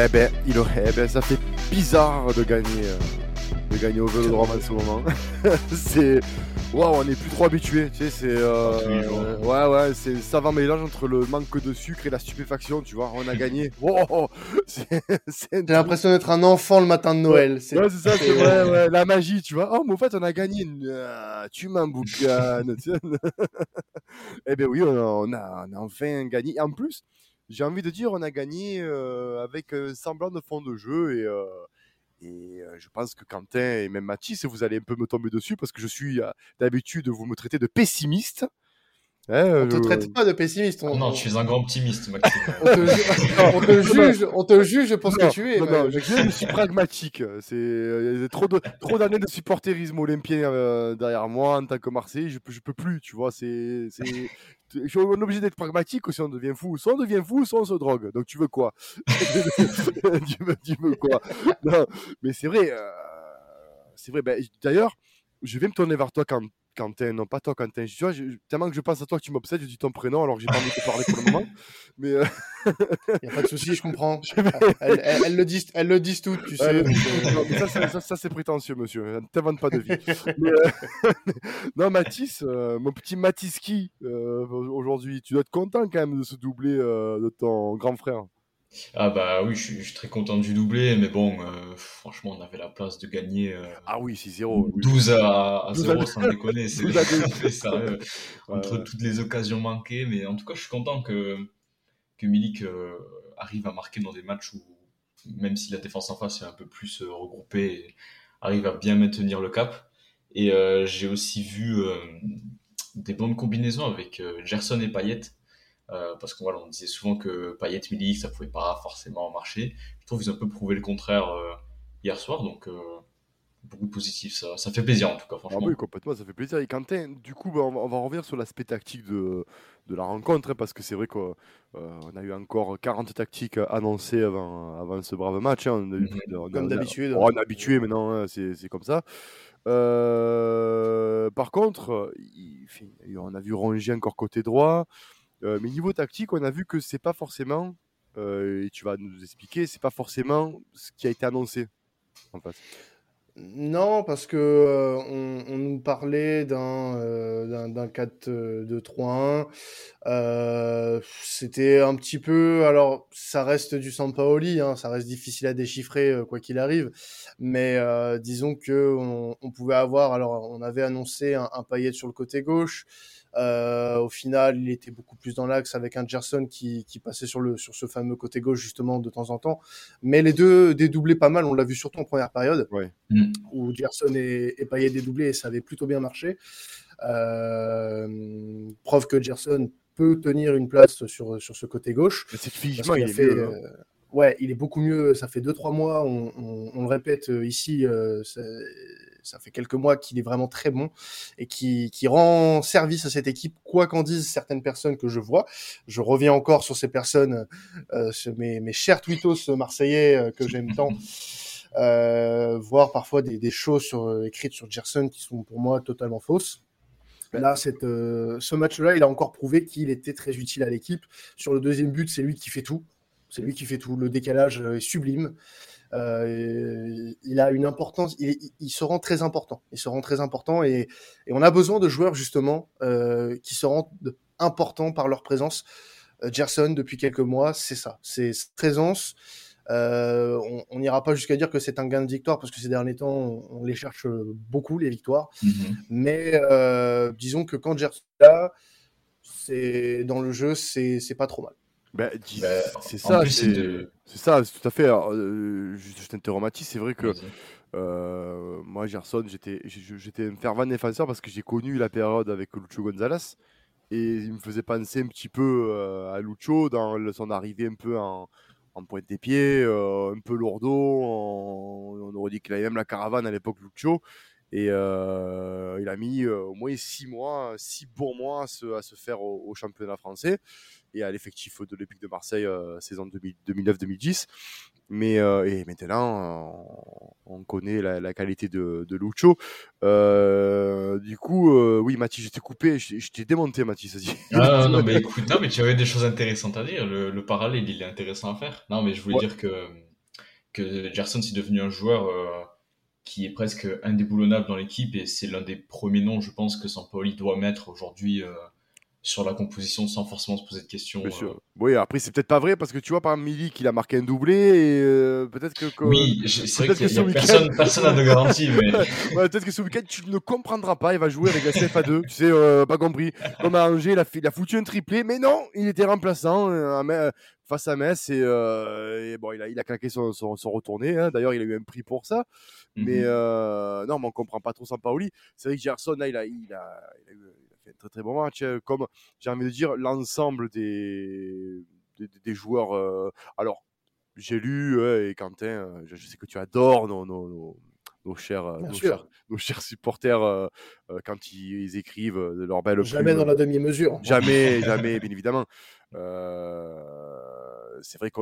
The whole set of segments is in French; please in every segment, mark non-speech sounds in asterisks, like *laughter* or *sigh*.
Eh ben, il aurait, eh ben, ça fait bizarre de gagner, euh, de gagner au Vélodrome en ce moment. *laughs* c'est, waouh, on n'est plus trop habitué. Tu sais, c'est, euh, ouais, ouais, c'est un savant mélange entre le manque de sucre et la stupéfaction. Tu vois, on a gagné. *laughs* Wow, c'est, J'ai l'impression d'être un enfant le matin de Noël. C'est Ouais, c'est ça, c'est vrai, ouais, la magie, tu vois. Oh, mais en fait, on a gagné. Ah, tu m'emboucanes. tu sais. *laughs* eh ben oui, on a, on a, on a enfin gagné. Et en plus, j'ai envie de dire, on a gagné euh, avec un semblant de fond de jeu et. euh, et euh, je pense que Quentin et même Mathis, vous allez un peu me tomber dessus parce que je suis euh, d'habitude, vous me traitez de pessimiste. Hein, On te je- traite pas de pessimiste. On, Oh non, tu es un grand optimiste, Maxime. *laughs* on te, ju- *laughs* *laughs* on te juge, on te juge pour ce Non, que tu es. non, non, je, je suis pragmatique. C'est euh, il y a trop de trop d'années de supporterisme olympien euh, derrière moi en tant que Marseille. Je peux je peux plus, tu vois. C'est c'est je suis obligé d'être pragmatique ou sinon on devient fou. Soit on devient fou, soit on se drogue. Donc tu veux quoi? Tu, veux, tu veux quoi? Non, mais c'est vrai. euh, c'est vrai. Ben, D'ailleurs, je vais me tourner vers toi quand Quentin, non pas toi Quentin. Tu vois, je- tellement que je pense à toi que tu m'obsèdes, je dis ton prénom alors que j'ai pas envie de te parler pour le moment. *laughs* Mais euh, Y a pas de souci, je comprends. *laughs* Elles, elles- elles le disent, elles le disent toutes, tu sais. Donc, *laughs* euh, non, mais ça, ça, ça, ça, c'est prétentieux, monsieur. Ne t'invente pas de vie. Mais, euh, non, Mathis, euh, mon petit Matiski, euh, aujourd'hui, tu dois être content quand même de se doubler de ton grand frère. Ah bah oui, je suis, je suis très content du doublé, mais bon, euh, franchement, on avait la place de gagner euh, Ah oui, 6-0. oui. 12 à, à 12 à 0 sans déconner. C'est *laughs* 12 à 2. *laughs* c'est sérieux. *laughs* Entre Ouais. toutes les occasions manquées, mais en tout cas, je suis content que, que Milik euh, arrive à marquer dans des matchs où, même si la défense en face est un peu plus regroupée, arrive à bien maintenir le cap. Et j'ai aussi vu des bonnes combinaisons avec Gerson et Payet. Euh, parce qu'on voilà, on disait souvent que Payet Milik, ça pouvait pas forcément marcher. Je trouve qu'ils ont un peu prouvé le contraire euh, hier soir, donc euh, beaucoup de positifs. Ça, ça fait plaisir en tout cas, Ah franchement. oui, complètement, ça fait plaisir. Et Quentin, du coup, bah, on, va, on va revenir sur l'aspect tactique de, de la rencontre, hein, parce que c'est vrai qu'on euh, on a eu encore 40 tactiques annoncées avant, avant ce brave match. hein. On a eu Mhm. plus de- on a- Comme on a- d'habitude. On est habitué maintenant, hein, c'est c'est comme ça. Euh, par contre, il- on a vu Rongier encore côté droit, euh, mais niveau tactique, on a vu que c'est pas forcément, euh, et tu vas nous expliquer, c'est pas forcément ce qui a été annoncé en face. Non, parce que euh, on, nous parlait d'un euh, d'un d'un 4-2-3-1. Euh, c'était un petit peu. Alors, ça reste du Sampaoli, hein, ça reste difficile à déchiffrer quoi qu'il arrive. Mais disons que on, pouvait avoir. Alors, on avait annoncé un, un sur le côté gauche. Euh, au final, il était beaucoup plus dans l'axe avec un Gerson qui, qui passait sur le sur ce fameux côté gauche justement de temps en temps. Mais les deux dédoublaient pas mal. On l'a vu surtout en première période Mm. où Gerson et, et Payet dédoublés et ça avait plutôt bien marché. Euh, preuve que Gerson peut tenir une place sur, sur ce côté gauche. Mais c'est physiquement, il est fait, mieux. hein. euh, ouais, il est beaucoup mieux. Ça fait 2-3 mois, on, on- on le répète ici, euh, ça, fait quelques mois qu'il est vraiment très bon et qui, qui rend service à cette équipe, quoi qu'en disent certaines personnes que je vois. Je reviens encore sur ces personnes, euh, mes, mes chers twittos marseillais euh, que j'aime tant. Euh, voir parfois des, des choses sur, euh, écrites sur Gerson qui sont pour moi totalement fausses. Là, cette, ce match-là, il a encore prouvé qu'il était très utile à l'équipe. Sur le deuxième but, c'est lui qui fait tout. C'est lui qui fait tout. Le décalage est sublime. Euh, il a une importance. Il, se rend très important. Il se rend très important et, et on a besoin de joueurs justement euh, qui se rendent importants par leur présence. Euh, Gerson, depuis quelques mois, c'est ça. C'est cette présence. Euh, on- n'ira pas jusqu'à dire que c'est un gain de victoire parce que ces derniers temps, on, on les cherche beaucoup les victoires. Mhm. Mais disons que quand Gerson est là, c'est dans le jeu, c'est pas trop mal. Dis- Ben, c'est ça, c'est de- ça, c'est tout à fait. Alors, euh, je t'interromps, Mathis, c'est vrai que euh, moi, Gerson, j'étais un fervent défenseur parce que j'ai connu la période avec Lucho Gonzalez et il me faisait penser un petit peu euh, à Lucho dans son arrivée un peu en, en pointe des pieds, un peu lourdeau. en- on aurait dit qu'il avait même la caravane à l'époque, Lucho. Et euh, il a mis euh, au moins six mois, six bons mois à se, à se faire au, au championnat français et à l'effectif de l'Olympique de Marseille euh, saison 2000 2009-2010. Mais et maintenant, on connaît la, qualité de, de Lucho. du coup, oui, Mathis, je t'ai coupé, je, t'ai démonté, Mathis. Ah, non, *laughs* mais écoute, non, mais tu avais des choses intéressantes à dire. Le, parallèle, il est intéressant à faire. Non, mais je voulais dire que, que Gerson, c'est devenu un joueur qui est presque indéboulonnable dans l'équipe et c'est l'un des premiers noms, je pense, que Sampaoli doit mettre aujourd'hui sur la composition sans forcément se poser de questions. Bien sûr. Euh. Oui, après, c'est peut-être pas vrai parce que tu vois, par Milik, il a marqué un doublé et euh, peut-être que. Oui, c'est vrai qu'il y a, personne, personne n'a de garantie. *laughs* Mais... peut-être que ce week-end, tu ne comprendras pas. Il va jouer avec la CFA2. tu sais, euh, pas compris. Comme à Angers, il a, il a foutu un triplé, mais non, il était remplaçant face à Metz et, bon, il a, il a claqué son, son, retourné. Hein. D'ailleurs, il a eu un prix pour ça. Mais mhm. non, mais on comprend pas trop Paoli. C'est vrai que Gerson, là, il a, il a, il a eu un très très bon match. Hein, comme j'ai envie de dire, l'ensemble des, des, joueurs. Euh, alors, j'ai lu, et Quentin, euh, je, sais que tu adores nos, nos, nos, chers, euh, nos, chers, nos, chers, supporters quand ils, écrivent de leur belle Jamais dans la demi-mesure. Jamais, jamais, bien évidemment. C'est vrai que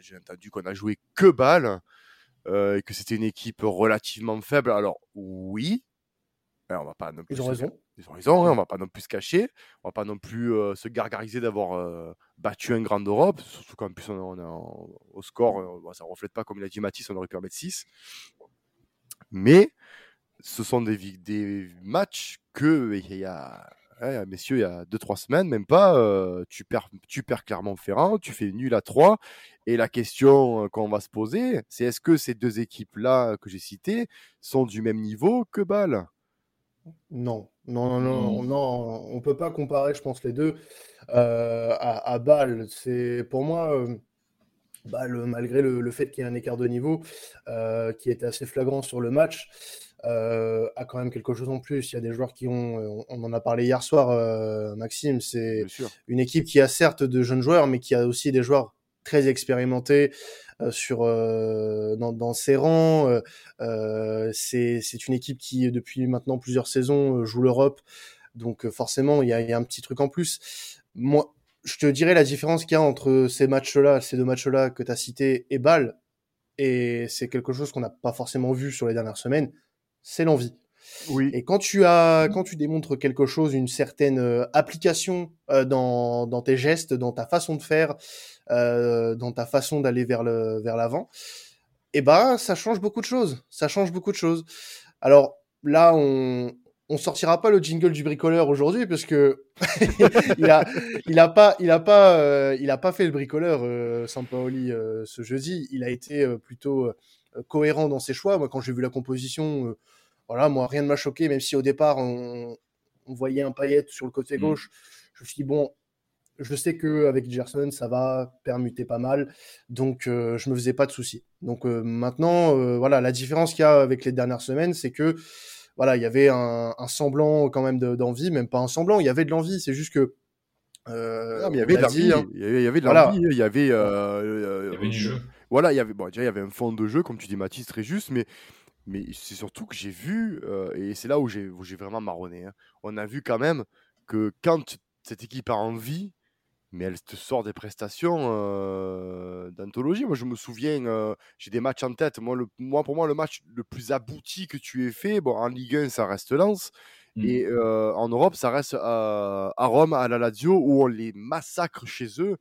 j'ai entendu qu'on a joué que balle et que c'était une équipe relativement faible. Alors, oui, on va pas non plus Ils ont raison. Ils ont raison, hein, on va pas non plus se cacher, on va pas non plus euh, se gargariser d'avoir euh, battu un grand d'Europe, surtout qu'en plus on, est au score, euh, ça reflète pas comme il a dit Mathis, on aurait pu en mettre 6. Mais ce sont des, des matchs que il y a, messieurs, il y a 2-3 semaines, même pas, tu, perds, tu perds Clermont-Ferrand, tu fais nul à 3, et la question qu'on va se poser, c'est est-ce que ces deux équipes-là que j'ai citées sont du même niveau que Bâle? Non, non, non, non, non, on peut pas comparer, je pense, les deux euh, à, à Bâle. C'est pour moi, euh, Bâle, malgré le, fait qu'il y ait un écart de niveau euh, qui était assez flagrant sur le match, a quand même quelque chose en plus. Il y a des joueurs qui ont, on en a parlé hier soir, Maxime, c'est une équipe qui a certes de jeunes joueurs, mais qui a aussi des joueurs très expérimentés, euh, sur euh, dans, dans, ses rangs. Euh, c'est une équipe qui depuis maintenant plusieurs saisons joue l'Europe, donc forcément il y a, y a, un petit truc en plus. Moi, je te dirais la différence qu'il y a entre ces matchs-là, ces deux matchs-là que tu as cités et Bâle, et c'est quelque chose qu'on n'a pas forcément vu sur les dernières semaines, c'est l'envie. Oui. Et quand tu as, quand tu démontres quelque chose, une certaine application dans, dans tes gestes, dans ta façon de faire, euh, dans ta façon d'aller vers le vers l'avant, et eh ben ça change beaucoup de choses. Ça change beaucoup de choses. Alors là, on on sortira pas le jingle du bricoleur aujourd'hui parce que *laughs* il a il a pas il a pas euh, il a pas fait le bricoleur euh, Sampaoli euh, ce jeudi. Il a été euh, plutôt cohérent dans ses choix. Moi, quand j'ai vu la composition, voilà, moi rien ne m'a choqué, même si au départ on, on voyait un paillette sur le côté mmh. gauche. Je me suis dit bon, je sais que avec Gerson, ça va permuter pas mal, donc euh, je me faisais pas de soucis. Donc euh, maintenant, euh, voilà, la différence qu'il y a avec les dernières semaines, c'est que voilà, il y avait un, semblant quand même d'envie, même pas un semblant, il y avait de l'envie. C'est juste que non, mais il y avait de l'envie, hein. il y avait de l'envie, il y avait, il y avait du jeu. Voilà, il y avait bon, déjà il y avait un fond de jeu, comme tu dis Mathis, très juste, mais mais c'est surtout que j'ai vu, et c'est là où j'ai vraiment marronné. Hein. On a vu quand même que quand cette équipe a envie, mais elle te sort des prestations euh, d'anthologie. Moi, je me souviens, euh, j'ai des matchs en tête. Moi, le, moi, pour moi, le match le plus abouti que tu aies fait, bon, en Ligue 1, ça reste Lens. Mmh. Et euh, en Europe, ça reste à, à, Rome, à la Lazio, où on les massacre chez eux.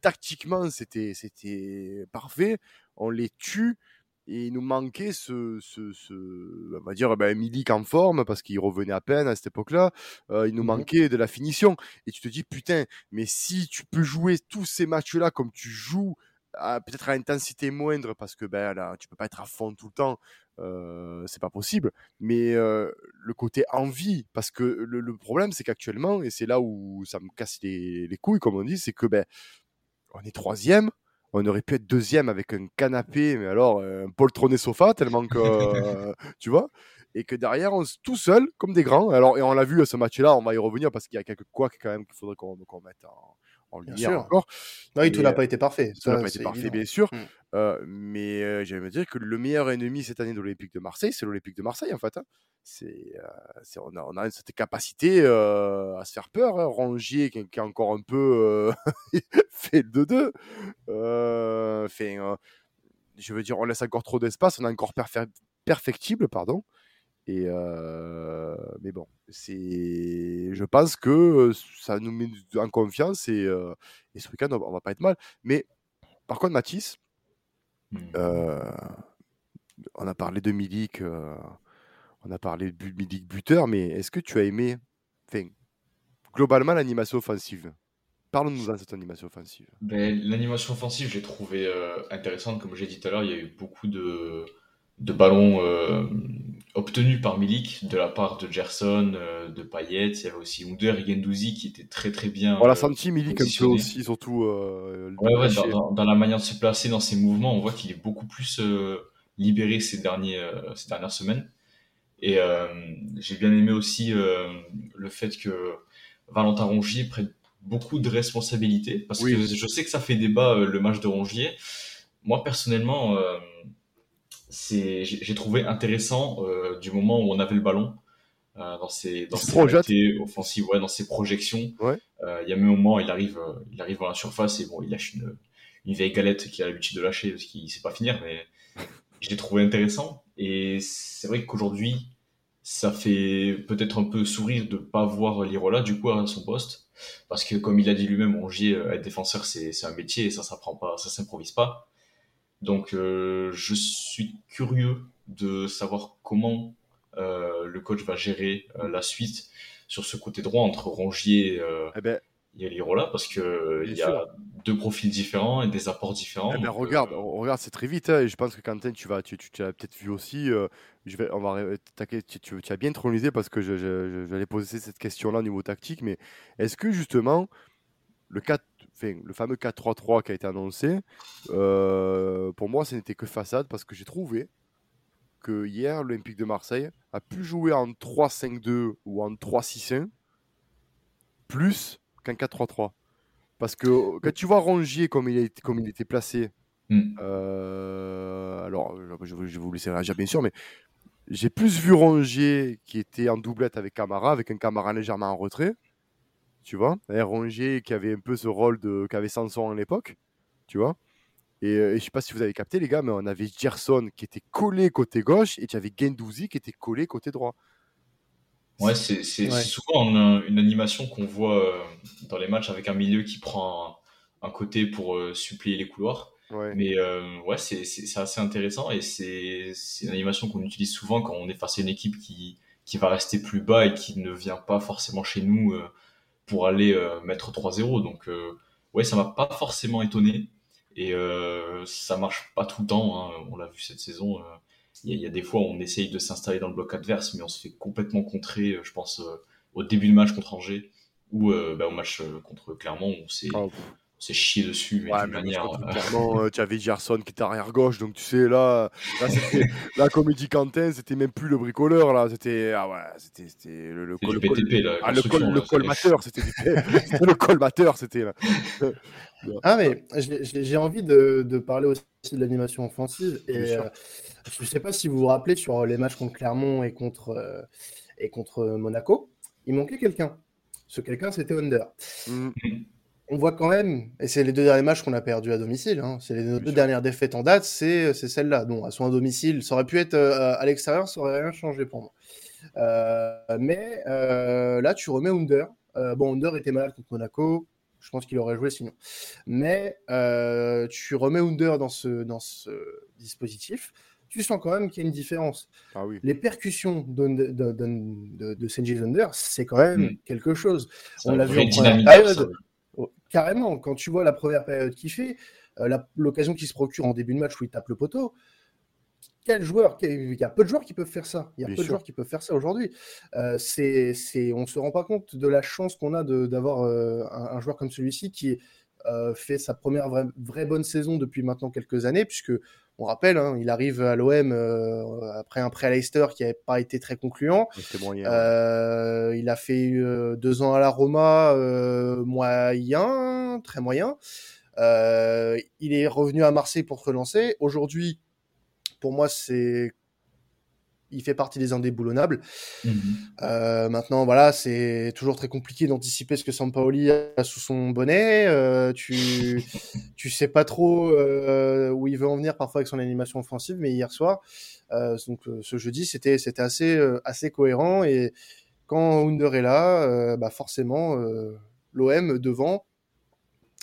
Tactiquement, c'était parfait. On les tue. Et il nous manquait ce, ce, ce on va dire, ben, Milik en forme parce qu'il revenait à peine à cette époque-là. Euh, il nous mmh manquait de la finition. Et tu te dis, putain, mais si tu peux jouer tous ces matchs-là comme tu joues, peut-être à intensité moindre parce que ben là, tu peux pas être à fond tout le temps. Euh, c'est pas possible. Mais euh, le côté envie, parce que le, le problème, c'est qu'actuellement, et c'est là où ça me casse les, les couilles, comme on dit, c'est que ben on est troisième on aurait pu être deuxième avec un canapé, mais alors euh, un poltronné sofa, tellement que, euh, *laughs* tu vois, et que derrière, on se tout seul, comme des grands. Alors, et on l'a vu à ce match-là, on va y revenir parce qu'il y a quelques couacs quand même qu'il faudrait qu'on mette en, en lumière encore. Oui, tout n'a pas été parfait. Tout n'a pas été parfait, bien sûr. Mm. Euh, mais euh, j'allais me dire que le meilleur ennemi cette année de l'Olympique de Marseille, c'est l'Olympique de Marseille, en fait. Hein. C'est, euh, on, a, on, a, cette capacité à se faire peur. Hein. Rongier, qui, qui, a encore un peu *laughs* fait le 2-2. fait, je veux dire, on laisse encore trop d'espace, on est encore perfectible, pardon. Et euh, mais bon, c'est, je pense que ça nous met en confiance et, et ce week-end on va pas être mal. Mais par contre, Mathis, mmh. on a parlé de Milik, on a parlé de Milik buteur, mais est-ce que tu as aimé, enfin, globalement l'animation offensive? Parle-nous de cette animation offensive. Ben, l'animation offensive, j'ai trouvé euh, intéressante. Comme j'ai dit tout à l'heure, il y a eu beaucoup de, de ballons euh, obtenus par Milik de la part de Gerson, euh, de Payet. Il y avait aussi Under et Gendouzi qui étaient très très bien. On l'a senti Milik un peu aussi, surtout. Ouais, ouais, dans, dans, la manière de se placer, dans ses mouvements, on voit qu'il est beaucoup plus libéré ces, derniers, ces dernières semaines. Et j'ai bien aimé aussi le fait que Valentin Rongier prenne beaucoup de responsabilités parce que je sais que ça fait débat euh, le match de Rongier. Moi personnellement, euh, c'est j'ai trouvé intéressant euh, du moment où on avait le ballon dans ses dans ses offensives, ouais, dans ses projections. Il y a même un moment, il arrive il arrive dans la surface et bon, il lâche une une vieille galette qu'il a l'habitude de lâcher parce qu'il sait pas finir, mais je l'ai trouvé intéressant. Et c'est vrai qu'aujourd'hui, ça fait peut-être un peu sourire de pas voir Lirola du coup à son poste parce que comme il a dit lui-même Rongier euh, être défenseur c'est un métier et ça s'apprend pas ça s'improvise pas donc euh, je suis curieux de savoir comment euh, le coach va gérer la suite sur ce côté droit entre Rongier eh ben, et Lirola parce que il y a deux profils différents et des apports différents. Eh ben, regarde, regarde, c'est très vite. Hein, et je pense que Quentin, tu vas, tu, tu, as peut-être vu aussi. je vais, on va, tu, tu, as bien tronisé parce que je, je, j'allais poser cette question-là au niveau tactique. Mais est-ce que justement le 4, enfin, le fameux 4-3-3 qui a été annoncé, euh, pour moi, ce n'était que façade parce que j'ai trouvé que hier, l'Olympique de Marseille a pu jouer en 3-5-2 ou en 3-6-1 plus qu'un 4-3-3. Parce que quand tu vois Rongier comme il, est, comme il était placé, hmm. euh, alors je, vais vous laisser réagir bien sûr, mais j'ai plus vu Rongier qui était en doublette avec Camara, avec un Camara légèrement en retrait, tu vois. Et Rongier qui avait un peu ce rôle de qu'avait Sanson à l'époque, tu vois. Et, euh, et, je sais pas si vous avez capté les gars, mais on avait Gerson qui était collé côté gauche et tu avais Gendouzi qui était collé côté droit. Ouais, c'est souvent une, animation qu'on voit euh, dans les matchs avec un milieu qui prend un, côté pour euh, supplier les couloirs. Mais euh, ouais, c'est assez intéressant et c'est une animation qu'on utilise souvent quand on est face à une équipe qui, qui va rester plus bas et qui ne vient pas forcément chez nous pour aller mettre 3-0. Donc ouais, ça m'a pas forcément étonné et ça marche pas tout le temps. Hein. On l'a vu cette saison il y, a des fois où on essaye de s'installer dans le bloc adverse, mais on se fait complètement contrer, euh, je pense, euh, au début du match contre Angers ou euh, bah, au match contre Clermont. C'est chier dessus mais ouais, manière clairement tu avais Gerson qui était arrière gauche donc tu sais là là c'était *laughs* la comédie Quentin c'était même plus le bricoleur là c'était ah ouais c'était c'était le, le, col, BTP, ah, le, col, le colmateur *laughs* c'était le colmateur c'était là *laughs* ah mais j'ai envie de, de, parler aussi de l'animation offensive et je ne sais pas si vous vous rappelez sur les matchs contre Clermont et contre, euh, et contre Monaco, il manquait quelqu'un. Ce quelqu'un, c'était Under. Mm. On voit quand même, et c'est les deux derniers matchs qu'on a perdus à domicile, hein, c'est les deux dernières défaites en date, c'est celle-là. Bon, elles sont à domicile, ça aurait pu être euh, à l'extérieur, ça aurait rien changé pour moi. Euh, mais là, tu remets Under. bon, Under était malade contre Monaco, je pense qu'il aurait joué sinon. Mais tu remets Under dans ce, dans ce dispositif tu sens quand même qu'il y a une différence. Ah oui. Les percussions de, de, de, de, Thunder, c'est quand même hmm. quelque chose. On l'a vu en première période. Oh, carrément, quand tu vois la première période qu'il fait, euh, l'occasion qu'il se procure en début de match où il tape le poteau, quel joueur Il y a peu de joueurs qui peuvent faire ça. Il y a peu de joueurs qui peuvent faire ça aujourd'hui. Euh, c'est, on ne se rend pas compte de la chance qu'on a d'avoir euh, un, un, joueur comme celui-ci qui euh, fait sa première vraie, vraie, bonne saison depuis maintenant quelques années, puisque on rappelle, hein, il arrive à l'OM euh, après un prêt à Leicester qui n'avait pas été très concluant. Euh, il a fait euh, deux ans à la Roma, moyen, très moyen. il est revenu à Marseille pour se relancer. Aujourd'hui, pour moi, c'est il fait partie des indéboulonnables. Mhm. Euh, maintenant, voilà, c'est toujours très compliqué d'anticiper ce que Sampaoli a sous son bonnet. Euh, tu, *laughs* tu sais pas trop euh, où il veut en venir parfois avec son animation offensive, mais hier soir, donc ce jeudi, c'était c'était assez assez cohérent et quand Under est là, bah forcément l'OM devant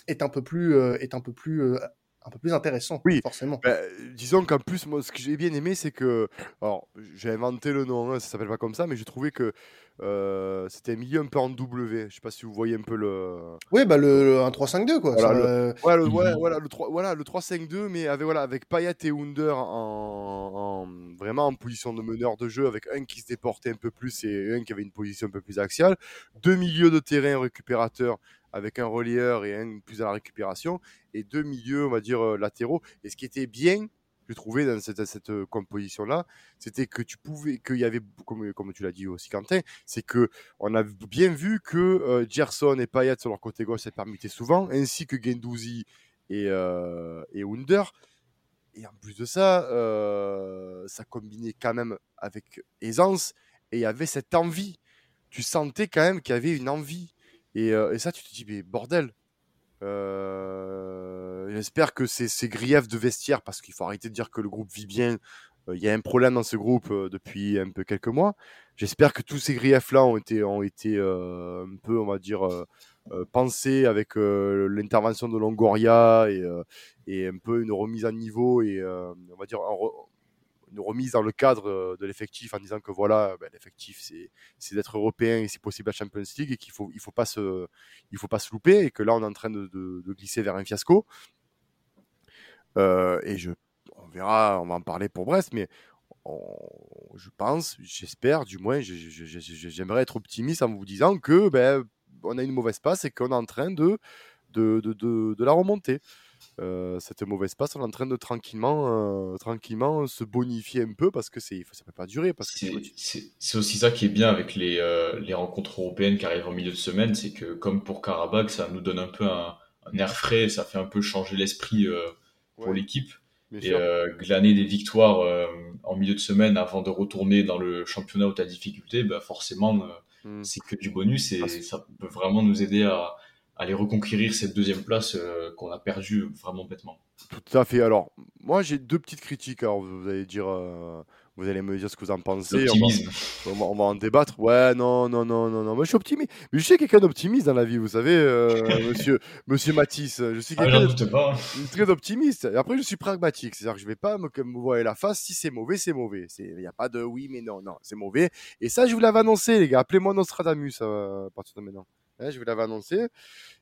est un peu plus est un peu plus un peu plus intéressant, Oui. forcément. Ben, disons qu'en plus, moi, ce que j'ai bien aimé, c'est que. Alors, j'ai inventé le nom, hein, ça s'appelle pas comme ça, mais j'ai trouvé que euh, c'était un milieu un peu en W. Je sais pas si vous voyez un peu le. Oui, bah le, le 1-3-5-2 quoi. Voilà, le- euh, Ouais, le, ouais, voilà, le 3, voilà, le 3-5-2, mais avec, voilà, avec Payet et Under en, en- vraiment en position de meneur de jeu, avec un qui se déportait un peu plus et un qui avait une position un peu plus axiale. Deux milieux de terrain récupérateurs avec un relieur et un plus à la récupération, et deux milieux, on va dire, euh, latéraux. Et ce qui était bien, je trouvais, dans cette, euh, composition-là, c'était que tu pouvais, qu'il y avait, comme, tu l'as dit aussi, Quentin, c'est que on a bien vu que euh, Gerson et Payet sur leur côté gauche, ça permettait souvent, ainsi que Gendouzi et, euh, et Under. Et en plus de ça, euh, ça combinait quand même avec aisance et il y avait cette envie. Tu sentais quand même qu'il y avait une envie. Et, euh, et ça, tu te dis, mais bordel. Euh, J'espère que ces, griefs de vestiaire, parce qu'il faut arrêter de dire que le groupe vit bien. euh, Il y a un problème dans ce groupe depuis un peu quelques mois. J'espère que tous ces griefs-là ont été, ont été un peu, on va dire, euh, avec l'intervention de Longoria et, un peu une remise à niveau et on va dire une remise dans le cadre euh, de l'effectif en disant que voilà, ben, l'effectif c'est c'est d'être européen et si possible la Champions League et qu'il faut il faut pas se faut pas se louper et que là on est en train de, de- glisser vers un fiasco. Euh, et je on verra, on va en parler pour Brest, mais je pense, j'espère, du moins, j'aimerais être optimiste en vous disant que ben, on a une mauvaise passe et qu'on est en train de, de, de- de la remonter. Euh, cette mauvaise passe, on est en train de tranquillement, euh, tranquillement se bonifier un peu parce que c'est, ça peut pas durer. Parce que C'est tu- c'est- aussi ça qui est bien avec les, euh, les rencontres européennes qui arrivent en milieu de semaine, c'est que comme pour Karabakh, ça nous donne un peu un, un air frais, ça fait un peu changer l'esprit pour Ouais, l'équipe. Et glaner des victoires en milieu de semaine avant de retourner dans le championnat où tu as difficulté, bah forcément, euh, Mm. c'est que du bonus et Parce- ça peut vraiment nous aider à aller reconquérir cette deuxième place euh, qu'on a perdue vraiment bêtement. Tout à fait. Alors, moi, j'ai deux petites critiques. Alors, vous allez dire, euh, vous allez me dire ce que vous en pensez. On va, L'optimisme. on va- on va en débattre. Ouais, non, non, non, non, non. Moi, je suis optimiste. Mais je suis quelqu'un d'optimiste dans la vie, vous savez, euh, *laughs* monsieur, monsieur Matisse. Je suis Ah, quelqu'un pas. très optimiste. Et après, je suis pragmatique. C'est-à-dire que je vais pas me, me voiler la face. Si c'est mauvais, c'est mauvais. Il n'y a pas de oui, mais non, non, c'est mauvais. Et ça, je vous l'avais annoncé, les gars. Appelez-moi Nostradamus à partir de maintenant. Hein, je vous l'avais annoncé.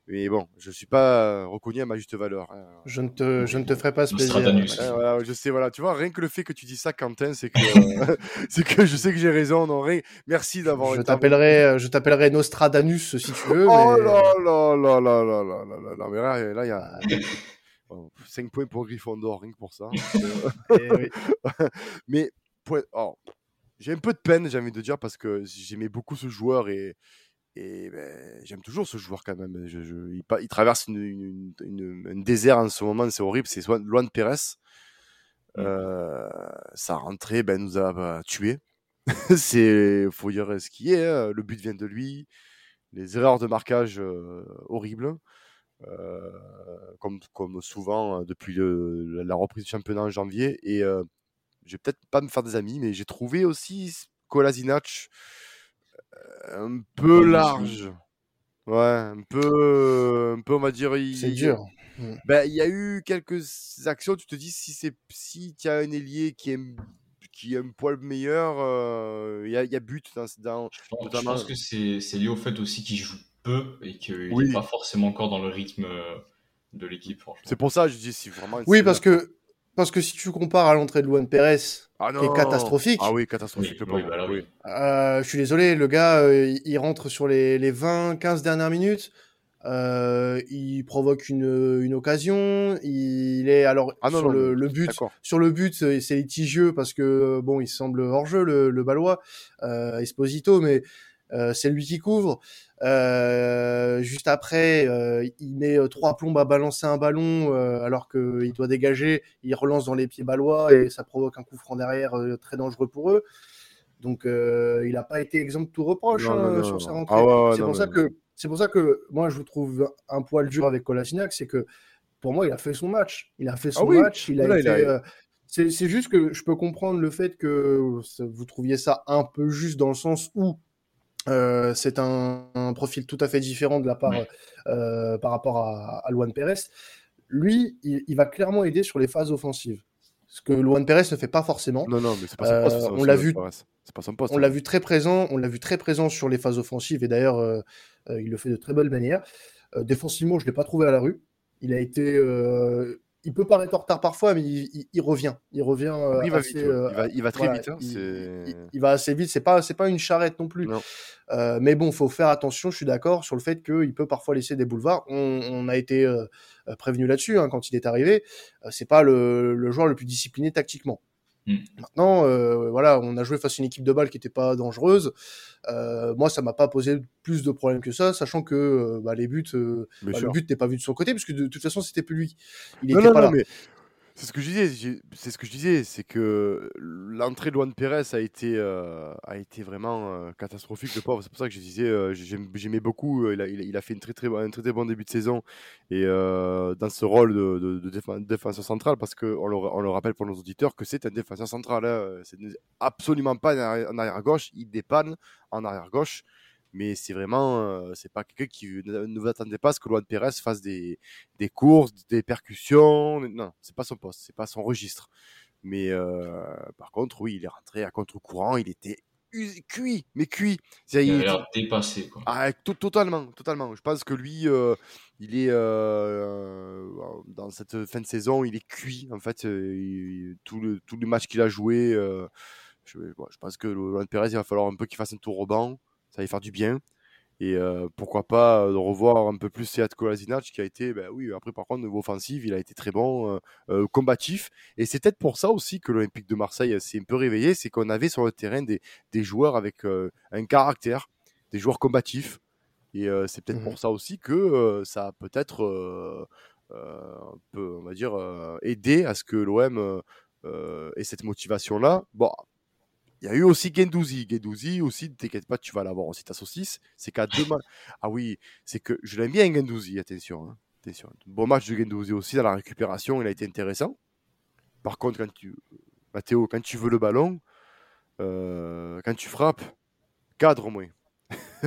Mais bon, je suis pas reconnu à ma juste valeur. hein. Je ne te, je ne te ferai pas ce plaisir. Voilà, je sais, voilà, tu vois, rien que le fait que tu dis ça, Quentin, c'est que, euh, *laughs* *laughs* c'est que je sais que j'ai raison. Non, rien- Merci d'avoir. Je t'appellerai, je t'appellerai Nostradamus si tu veux. Oh mais- là là là là là là là là là. Mais là, là, il y a *laughs* 5 points pour Gryffondor, rien que pour ça. Eh. Mais point- oh, j'ai un peu de peine, j'ai envie de dire, parce que j'aimais beaucoup ce joueur et, et ben, j'aime toujours ce joueur quand même. Je- je- il, traverse une, une- une- un désert en ce moment, c'est horrible. C'est Luan Pérez. Euh, sa rentrée ben, nous a bah, tués. *laughs* c'est faut dire ce qui est. hein. Le but vient de lui. Les erreurs de marquage euh, horribles. Euh, comme, comme souvent depuis le- la reprise du championnat en janvier. Et je vais peut-être pas me faire des amis, mais j'ai trouvé aussi Kolasinac un peu large. Ouais, un peu, un peu, on va dire. il- C'est dur. ben, il y a eu quelques actions, tu te dis si c'est si tu as un ailier qui est, qui est un poil meilleur, euh, il y, a, il y a but dans, dans- Je pense, je Notamment- pense que c'est c'est lié au fait aussi qu'il joue peu et qu'il n'est Oui. pas forcément encore dans le rythme euh, de l'équipe, franchement. C'est pour ça que je dis si vraiment. Oui, parce que, parce que si tu compares à l'entrée de Luan Pérez, ah, qui est catastrophique. Ah oui, Oui, catastrophique. le oui, pauvre, bah là, oui. euh, je suis désolé, le gars, euh, il- rentre sur les, les 20, 15 dernières minutes. euh, il provoque une, une occasion. Il est alors Ah non, sur non, le, but. Sur le but, c'est litigieux parce que bon, il semble hors jeu le, le Balois, euh, Esposito, mais c'est lui qui couvre. Euh, juste après, euh, il met euh, trois plombes à balancer un ballon euh, alors qu'il doit dégager. Il relance dans les pieds balois et ça provoque un coup franc derrière euh, très dangereux pour eux. Donc, il n'a pas été exempt de tout reproche Non, hein, non, sur non. sa rentrée. Ah ouais, c'est pour ça que c'est pour ça que moi je vous trouve un poil dur avec Kolasinac, c'est que pour moi il a fait son match, il a fait son Ah oui, match, il a voilà, il été. a- euh, c'est juste que je peux comprendre le fait que vous trouviez ça un peu juste dans le sens où euh, c'est un, un profil tout à fait différent de la part Ouais. euh, par rapport à, à Luan Pérez. Lui, il, il va clairement aider sur les phases offensives, ce que Luan Pérez ne fait pas forcément. Non, non, mais c'est pas son Euh, poste. ça, on l'a vu- pas son poste. On l'a vu très présent, on l'a vu très présent sur les phases offensives et d'ailleurs euh, euh, il le fait de très belle manière. Euh, défensivement, je l'ai pas trouvé à la rue. Il a été, euh, il peut paraître en retard parfois, mais il, il- il revient, il revient. Il va assez, vite. ouais. Il va, il va très voilà, vite. hein, il, va assez vite. C'est pas, c'est pas une charrette non plus. Non. Euh, mais bon, faut faire attention. Je suis d'accord sur le fait qu'il peut parfois laisser des boulevards. On, on a été euh, prévenu là-dessus hein, quand il est arrivé. Euh, c'est pas le, le joueur le plus discipliné tactiquement. Mm. Maintenant, euh, voilà, on a joué face à une équipe de balle qui était pas dangereuse. Euh, moi, ça m'a pas posé plus de problèmes que ça, sachant que euh, bah, les buts, euh, Bien bah, le but n'est pas vu de son côté, parce que de, toute façon, c'était plus lui. Il Non, était non, pas non, là. mais c'est ce que je disais. C'est ce que je disais, c'est que l'entrée de Juan Pérez a été, euh, a été vraiment euh, catastrophique. C'est pour ça que je disais, euh, j'aimais beaucoup. Il a, il a- fait une très, très, un très, très bon début de saison et dans ce rôle de, de- de défense- défenseur central, parce qu'on le, on le rappelle pour nos auditeurs que c'est un défenseur central. hein. C'est absolument pas en arrière, en arrière gauche. Il dépanne en arrière gauche. Mais c'est vraiment, euh, c'est pas quelqu'un qui ne, ne vous attendez pas à ce que Luan Pérez fasse des, des courses, des percussions. Non, c'est pas son poste, c'est pas son registre. Mais euh, par contre, oui, il est rentré à contre-courant, il était cuit, mais cuit. Il a l'air dépassé. Quoi. ah, to- totalement, totalement. Je pense que lui, euh, il est euh, dans cette fin de saison, il est cuit. En fait, euh, il- tout le tout le match qu'il a joué, je, bon, je pense que Laurent Pérez, il va falloir un peu qu'il fasse un tour au banc. Ça va lui faire du bien. Et euh, pourquoi pas euh, de revoir un peu plus Seat Kolasinac qui a été, ben oui, après par contre, niveau offensif, il a été très bon, euh, euh, combatif. Et c'est peut-être pour ça aussi que l'Olympique de Marseille s'est un peu réveillé, c'est qu'on avait sur le terrain des, des joueurs avec euh, un caractère, des joueurs combatifs. Et euh, c'est peut-être Mhm. pour ça aussi que euh, ça a peut-être euh, euh, on va dire, euh, aidé à ce que l'OM euh, euh, ait cette motivation-là. Bon, il y a eu aussi Gendouzi. Gendouzi aussi, t'inquiète pas, tu vas l'avoir aussi ta saucisse. C'est qu'à deux matchs. Ah oui, c'est que je l'aime bien Gendouzi, attention. hein. attention. Bon match de Gendouzi aussi dans la récupération, il a été intéressant. Par contre, quand tu, Mathéo, quand tu veux le ballon, euh, quand tu frappes, cadre au moins. *laughs*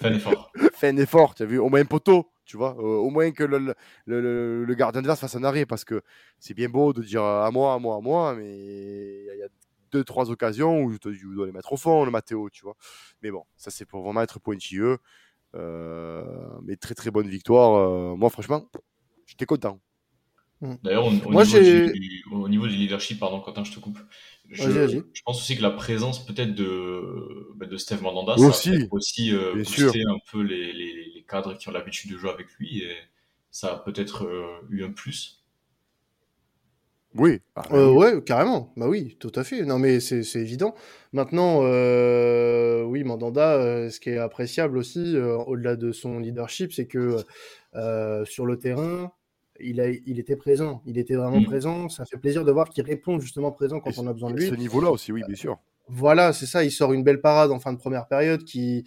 Fais un effort. *laughs* Fais un effort, tu as vu, au moins un poteau, tu vois, euh, au moins que le, le, le- le gardien adverse fasse un arrêt, parce que c'est bien beau de dire à moi, à moi, à moi, mais il y y a deux, trois occasions où je dois les mettre au fond, le Mathéo, tu vois. Mais bon, ça c'est pour vraiment être pointilleux. Euh, mais très très bonne victoire. Euh, moi, franchement, j'étais content. D'ailleurs, au, au Moi, niveau du, au niveau du leadership, pardon, Quentin, je te coupe. Je, pense aussi que la présence peut-être de, bah, de Steve Mandanda, Aussi. ça a peut-être aussi euh, Bien boosté un peu les, les, les cadres qui ont l'habitude de jouer avec lui et ça a peut-être euh, eu un plus. Oui. Ah, Euh, ouais, carrément. Bah oui, tout à fait. Non, mais c'est c'est évident. Maintenant, euh, oui, Mandanda, euh, ce qui est appréciable aussi, au-delà de son leadership, c'est que sur le terrain, il, a, il était présent. Il était vraiment Mm. présent. Ça fait plaisir de voir qu'il répond justement présent quand Et on a besoin de lui. Ce niveau-là aussi, oui, bien sûr. Voilà, c'est ça. Il sort une belle parade en fin de première période qui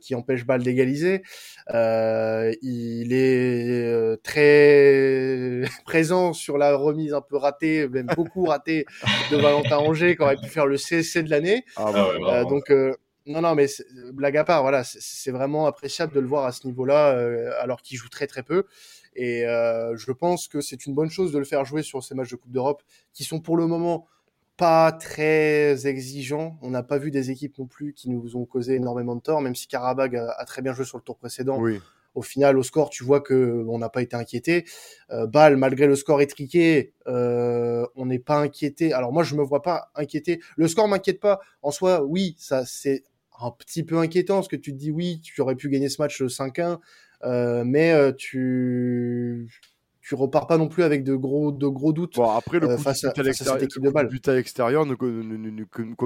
qui empêche Bâle d'égaliser. Euh, il est euh, très *laughs* présent sur la remise un peu ratée, même beaucoup ratée de Valentin Angers, qui aurait pu faire le CC de l'année. Ah, Ah bah, ouais, Euh, donc euh, non, non, mais blague à part, voilà, c'est- c'est vraiment appréciable de le voir à ce niveau-là, euh, alors qu'il joue très très peu. Et euh, je pense que c'est une bonne chose de le faire jouer sur ces matchs de Coupe d'Europe, qui sont pour le moment pas très exigeants. On n'a pas vu des équipes non plus qui nous ont causé énormément de tort, même si Karabag a, a très bien joué sur le tour précédent. oui. Au final, au score, tu vois que on n'a pas été inquiété. Euh, Bâle, malgré le score étriqué, euh, on n'est pas inquiété. Alors moi, je me vois pas inquiété. Le score m'inquiète pas. En soi, oui, ça c'est un petit peu inquiétant parce que tu te dis oui, tu aurais pu gagner ce match 5-1, euh, mais euh, tu tu repars pas non plus avec de gros de gros doutes. Bon, après, le Euh, coup face à- but à face à cette l'extérieur, équipe le de coup Bâle. but à l'extérieur ne, ne,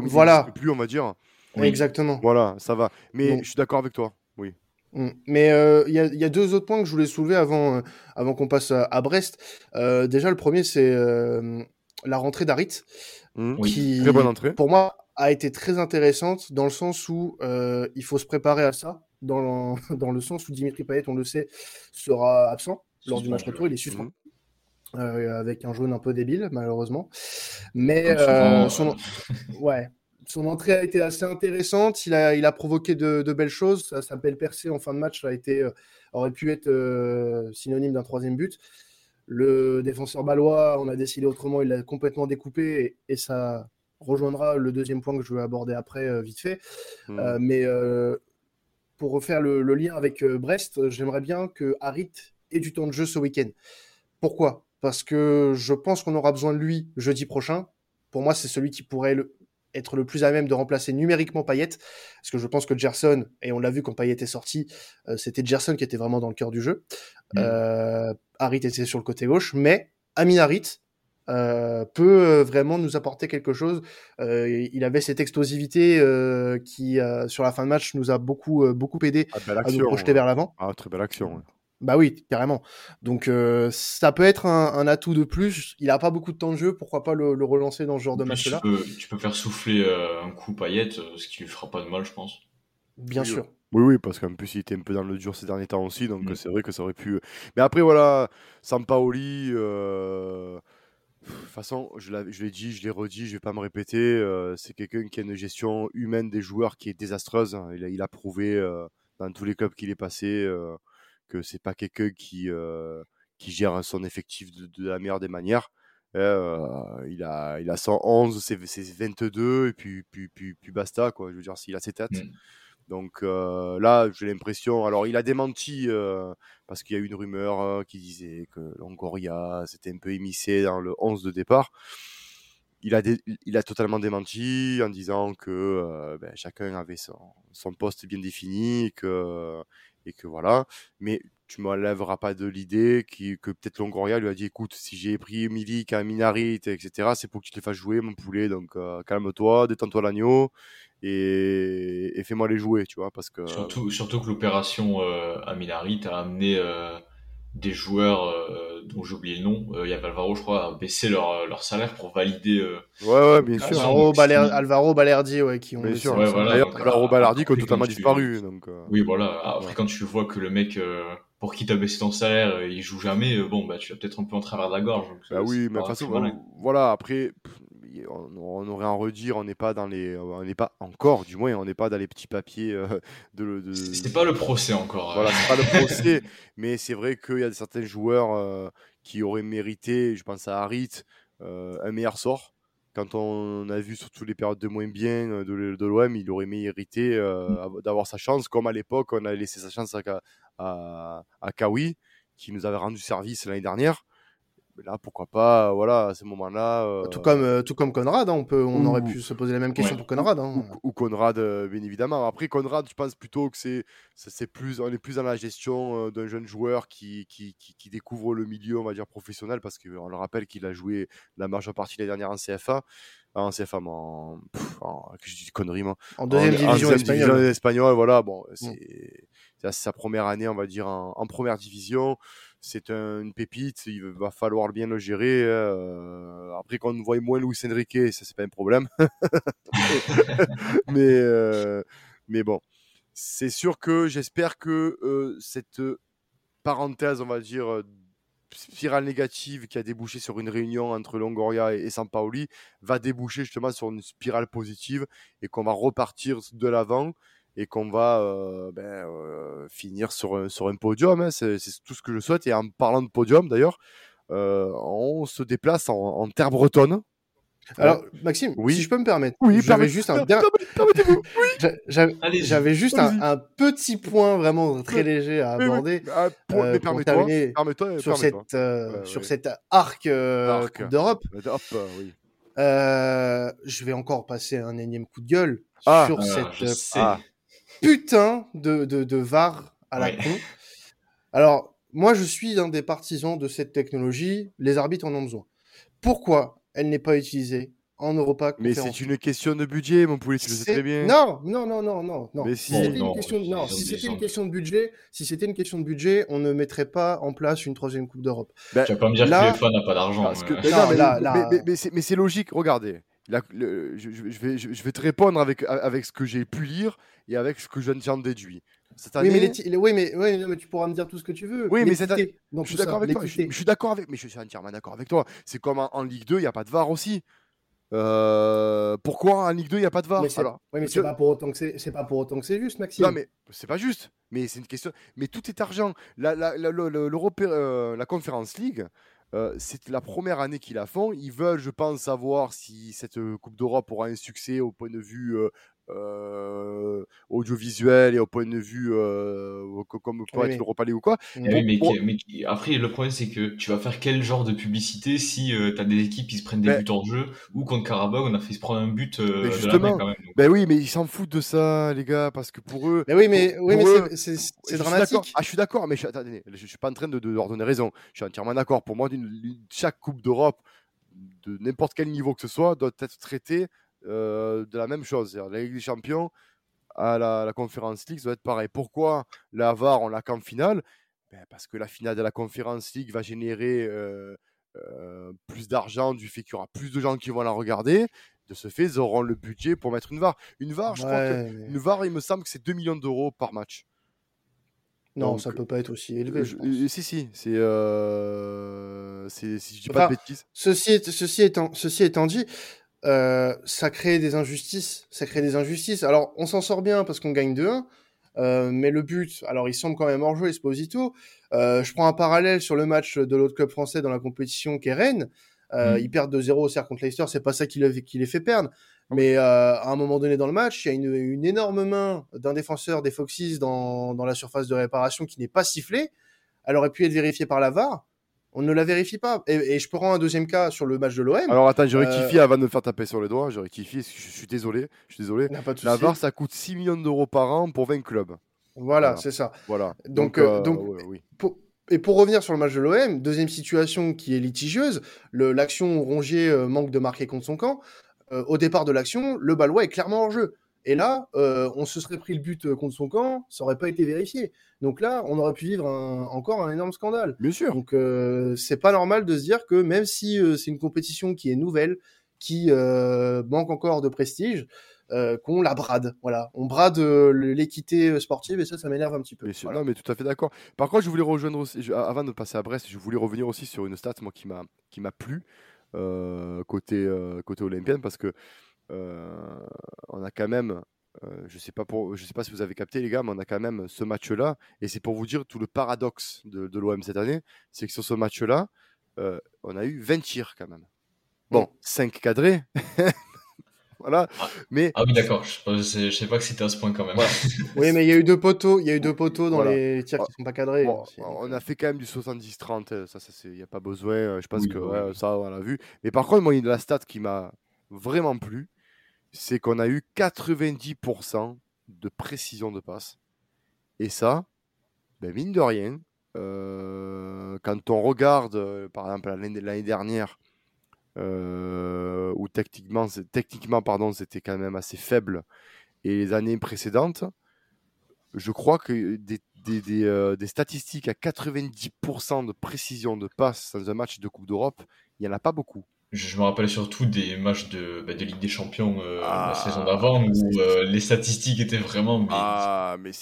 Voilà. plus, on va dire. Oui. Exactement. Voilà, ça va. Mais Donc- je suis d'accord avec toi. Oui. Mm. Mais euh, il y, a, il y a deux autres points que je voulais soulever avant, euh, avant qu'on passe à, à Brest. Euh, déjà, le premier, c'est euh, la rentrée d'Arit. Oui. qui, Très bonne entrée. pour moi, a été très intéressante dans le sens où euh, il faut se préparer à ça, dans le, *laughs* dans le sens où Dimitri Payet, on le sait, sera absent lors du match retour, il est suspendu. Euh, avec un jaune un peu débile, malheureusement. Mais euh, son... *laughs* ouais, son entrée a été assez intéressante. Il a, il a provoqué de, de belles choses. Sa, sa, belle percée en fin de match a été, aurait pu être synonyme d'un troisième but. Le défenseur balois, on a décidé autrement, il l'a complètement découpé et, et, ça rejoindra le deuxième point que je vais aborder après, euh, vite fait. Mmh. Euh, mais euh, pour refaire le, le lien avec Brest, j'aimerais bien que Harit ait du temps de jeu ce week-end. Pourquoi? Parce que je pense qu'on aura besoin de lui jeudi prochain. Pour moi, c'est celui qui pourrait le, être le plus à même de remplacer numériquement Payet, parce que je pense que Gerson, et on l'a vu quand Payet est sorti, euh, c'était Gerson qui était vraiment dans le cœur du jeu. Mmh. Euh, Harit était sur le côté gauche, mais Amin Harit euh, peut vraiment nous apporter quelque chose. Il avait cette explosivité qui, sur la fin de match, nous a beaucoup, beaucoup aidé ah, à nous projeter ouais. vers l'avant. Ah, très belle action. Ouais. Bah oui, carrément. Donc euh, ça peut être un, un, atout de plus. Il a pas beaucoup de temps de jeu, pourquoi pas le, le relancer dans ce genre de match-là? tu, tu peux, faire souffler euh, un coup paillette, ce qui lui fera pas de mal, je pense. Bien oui, sûr. Oui, oui, parce qu'en plus il était un peu dans le dur ces derniers temps aussi, donc mmh. c'est vrai que ça aurait pu. Mais après voilà, Sampaoli. Euh... De toute façon, je l'ai dit, je l'ai redit, je vais pas me répéter. Euh, c'est quelqu'un qui a une gestion humaine des joueurs qui est désastreuse. Il a, il a prouvé euh, dans tous les clubs qu'il est passé euh, que c'est pas quelqu'un qui euh, qui gère son effectif de, de, la meilleure des manières. Euh, il a il a 111, c'est 22 et puis puis puis puis basta quoi. Je veux dire s'il a ses têtes. Mmh. Donc euh, là, j'ai l'impression. Alors, il a démenti euh, parce qu'il y a eu une rumeur euh, qui disait que Longoria s'était un peu émissé dans le 11 de départ. Il a, dé il a totalement démenti en disant que ben, chacun avait son, son, poste bien défini que, et que voilà. Mais tu m'enlèveras pas de l'idée que peut-être Longoria lui a dit écoute, si j'ai pris Milik, Minarit, etc., c'est pour que tu les fasses jouer, mon poulet. Donc euh, calme-toi, détends-toi l'agneau et, et fais-moi les jouer, tu vois, parce que surtout, surtout que l'opération euh, Aminarit a amené euh, des joueurs euh, dont j'ai oublié le nom, il y avait Alvaro, je crois, à baisser leur, leur salaire pour valider. Euh, ouais, ouais, bien sûr. Alvaro, Baler, Alvaro Balerdi, ouais, qui ont. Bien sûr. Ouais, voilà, D'ailleurs, Alvaro Balerdi qui a totalement disparu. Donc, euh... Oui, voilà. Après, ouais. quand tu vois que le mec pour qui t'as baissé ton salaire, il joue jamais, bon, bah, tu vas peut-être un peu en travers de la gorge. Donc, bah oui, mais de toute façon, voilà, après, on, on, aurait à en redire, on n'est pas dans les, on n'est pas encore, du moins, on n'est pas dans les petits papiers euh, de. de... C'est pas le procès encore. Voilà, c'est pas le *laughs* procès, mais c'est vrai qu'il y a certains joueurs euh, qui auraient mérité, je pense à Harit, euh, un meilleur sort. Quand on a vu surtout les périodes de moins bien de, de l'OM, il aurait mérité mmh. d'avoir sa chance, comme à l'époque on a laissé sa chance à, à, à Kawi, qui nous avait rendu service l'année dernière là pourquoi pas voilà à ce moment-là euh... tout comme euh, tout comme Conrad hein, on peut on ou... aurait pu se poser la même question ouais. pour Conrad hein. ou, ou, Conrad euh, bien évidemment après Conrad je pense plutôt que c'est c'est plus on est plus dans la gestion euh, d'un jeune joueur qui, qui, qui, qui, découvre le milieu on va dire professionnel parce qu'on le rappelle qu'il a joué la majeure partie de l'année dernière en CFA en CFA en, pff, en que je dis conneries moi en deuxième en, division, en deuxième espagnole. division espagnole voilà bon c'est mm. sa première année on va dire en, en première division c'est un, une pépite, il va falloir bien le gérer. Euh, après, quand on voit moins Luis Enrique, ça c'est pas un problème. *laughs* mais, euh, mais bon, c'est sûr que j'espère que euh, cette parenthèse, on va dire, spirale négative qui a débouché sur une réunion entre Longoria et, et Sampaoli va déboucher justement sur une spirale positive et qu'on va repartir de l'avant et qu'on va euh, ben, euh, finir sur un, sur un podium. Hein. C'est tout ce que je souhaite. Et en parlant de podium, d'ailleurs, euh, on se déplace en, en terre bretonne. Alors, Maxime, oui. si je peux me permettre, oui, j'avais juste un oui. *laughs* J'avais juste un, un, petit point vraiment très léger à aborder. Ah, pour, euh, pour terminer sur, cette, euh, sur cet arc, euh, arc. d'Europe. oui. je vais encore passer un énième coup de gueule ah, sur cette ah putain de, de, de VAR à la ouais. con. Alors, moi, je suis un des partisans de cette technologie. Les arbitres en ont besoin. Pourquoi elle n'est pas utilisée en Europa Mais c'est une question de budget, mon poulet, tu le sais très bien. Non, non, non, non, non. non. Mais si, si c'était une, question... non, si c'était une question de budget, si c'était une question de budget, on ne mettrait pas en place une troisième Coupe d'Europe. Ben, tu vas pas me dire là... que l'UEFA n'a pas d'argent. Que... Mais, non, mais, là, là... mais, mais, mais c'est logique, regardez. Je, vais, je, vais te répondre avec, avec ce que j'ai pu lire et avec ce que j'en déduis. oui, mais oui, mais, mais, tu pourras me dire tout ce que tu veux. Oui, mais c'est je suis d'accord avec toi. Je, suis d'accord avec, mais je suis entièrement d'accord avec toi. C'est comme en, Ligue 2, il n'y a pas de VAR aussi. Euh, pourquoi en Ligue 2 il n'y a pas de VAR Alors, Oui, mais c'est pas pour autant que c'est pas pour autant que c'est juste, Maxime. Non, mais c'est pas juste. Mais c'est une question. Mais tout est argent. La, la, la, euh, la Conférence League, euh, c'est la première année qu'ils la font. Ils veulent, je pense, savoir si cette Coupe d'Europe aura un succès au point de vue euh, audiovisuel et au point de vue euh, comme peut être l'Europa League ou quoi. mais, après, le problème, c'est que tu vas faire quel genre de publicité si euh, tu as des équipes qui se prennent des buts en jeu ou contre Karabakh, on a fait se prendre un but justement, quand même. Ben oui, mais ils s'en foutent de ça, les gars, parce que pour eux. Mais oui, mais, oui, mais c'est dramatique. Ah, je suis d'accord, mais je, je, suis pas en train de, leur donner raison. Je suis entièrement d'accord. Pour moi, chaque Coupe d'Europe, de n'importe quel niveau que ce soit, doit être traitée euh, de la même chose. La Ligue des Champions à la, la Conférence League, ça va être pareil. Pourquoi la VAR, on l'a qu'en finale? Ben Parce que la finale de la Conférence League va générer euh, euh, plus d'argent du fait qu'il y aura plus de gens qui vont la regarder. De ce fait, ils auront le budget pour mettre une VAR. Une VAR, je crois que, une VAR, il me semble que c'est 2 millions d'euros par match. Non, ça peut pas être aussi élevé. si, si, c'est. si je dis pas de bêtises. Ceci, ceci, étant, ceci étant dit, euh, ça crée des injustices. Ça crée des injustices. Alors, on s'en sort bien parce qu'on gagne 2-1. Euh, mais le but, alors il semble quand même hors jeu, Esposito. Euh, je prends un parallèle sur le match de l'autre club français dans la compétition qui est Rennes. Euh, mm. Ils perdent 2-0 au cercle contre Leicester, c'est pas ça qui, les fait perdre. Mais euh, à un moment donné dans le match, il y a une, une énorme main d'un défenseur des Foxes dans, dans la surface de réparation qui n'est pas sifflée. Elle aurait pu être vérifiée par la VAR on ne la vérifie pas. Et, je prends un deuxième cas sur le match de l'OM. Alors attends, je rectifie euh, avant de me faire taper sur les doigts. Je rectifie, je suis désolé. Je suis désolé. la VAR, ça coûte 6 millions d'euros par an pour 20 clubs. Voilà, c'est ça. Voilà. Donc, donc, euh, oui. et pour revenir sur le match de l'OM, deuxième situation qui est litigieuse, l'action Rongier euh, manque de marquer contre son camp. au départ de l'action, le Balois est clairement en jeu. Et là, on se serait pris le but contre son camp, ça n'aurait pas été vérifié. Donc là, on aurait pu vivre encore un énorme scandale. Bien sûr. Donc euh, c'est pas normal de se dire que même si euh, c'est une compétition qui est nouvelle, qui euh, manque encore de prestige, qu'on la brade. Voilà, on brade l'équité sportive et ça, ça m'énerve un petit peu. Non, mais tout à fait d'accord. Par contre, je voulais rejoindre aussi, avant de passer à Brest, je voulais revenir aussi sur une stat moi qui m'a qui m'a plu côté côté olympienne parce que on a quand même euh, je sais pas pour, je sais pas si vous avez capté les gars, mais on a quand même ce match-là, et c'est pour vous dire tout le paradoxe de, de l'OM cette année, c'est que sur ce match-là, euh, on a eu 20 tirs quand même. Bon, 5 cadrés. *laughs* voilà. Ah. Mais ah oui, d'accord. Je, ne sais pas que c'était à ce point quand même. *laughs* oui, mais il y a eu deux poteaux. Il y a eu deux poteaux dans les tirs qui sont pas cadrés. on a fait quand même du 70-30. Ça, il n'y a pas besoin. Je pense que bah ça, on l'a vu. Mais par contre, moi, il y a la stat qui m'a vraiment plu c'est qu'on a eu 90% de précision de passe. Et ça, ben mine de rien, euh, quand on regarde, euh, par exemple, l'année dernière, euh, où techniquement, techniquement pardon, c'était quand même assez faible, et les années précédentes, je crois que des, des statistiques à 90% de précision de passe dans un match de Coupe d'Europe, il n'y en a pas beaucoup. Je me rappelle surtout des matchs de, bah, de Ligue des Champions euh, la saison ah, d'avant où euh, les statistiques étaient vraiment mais, ah, mais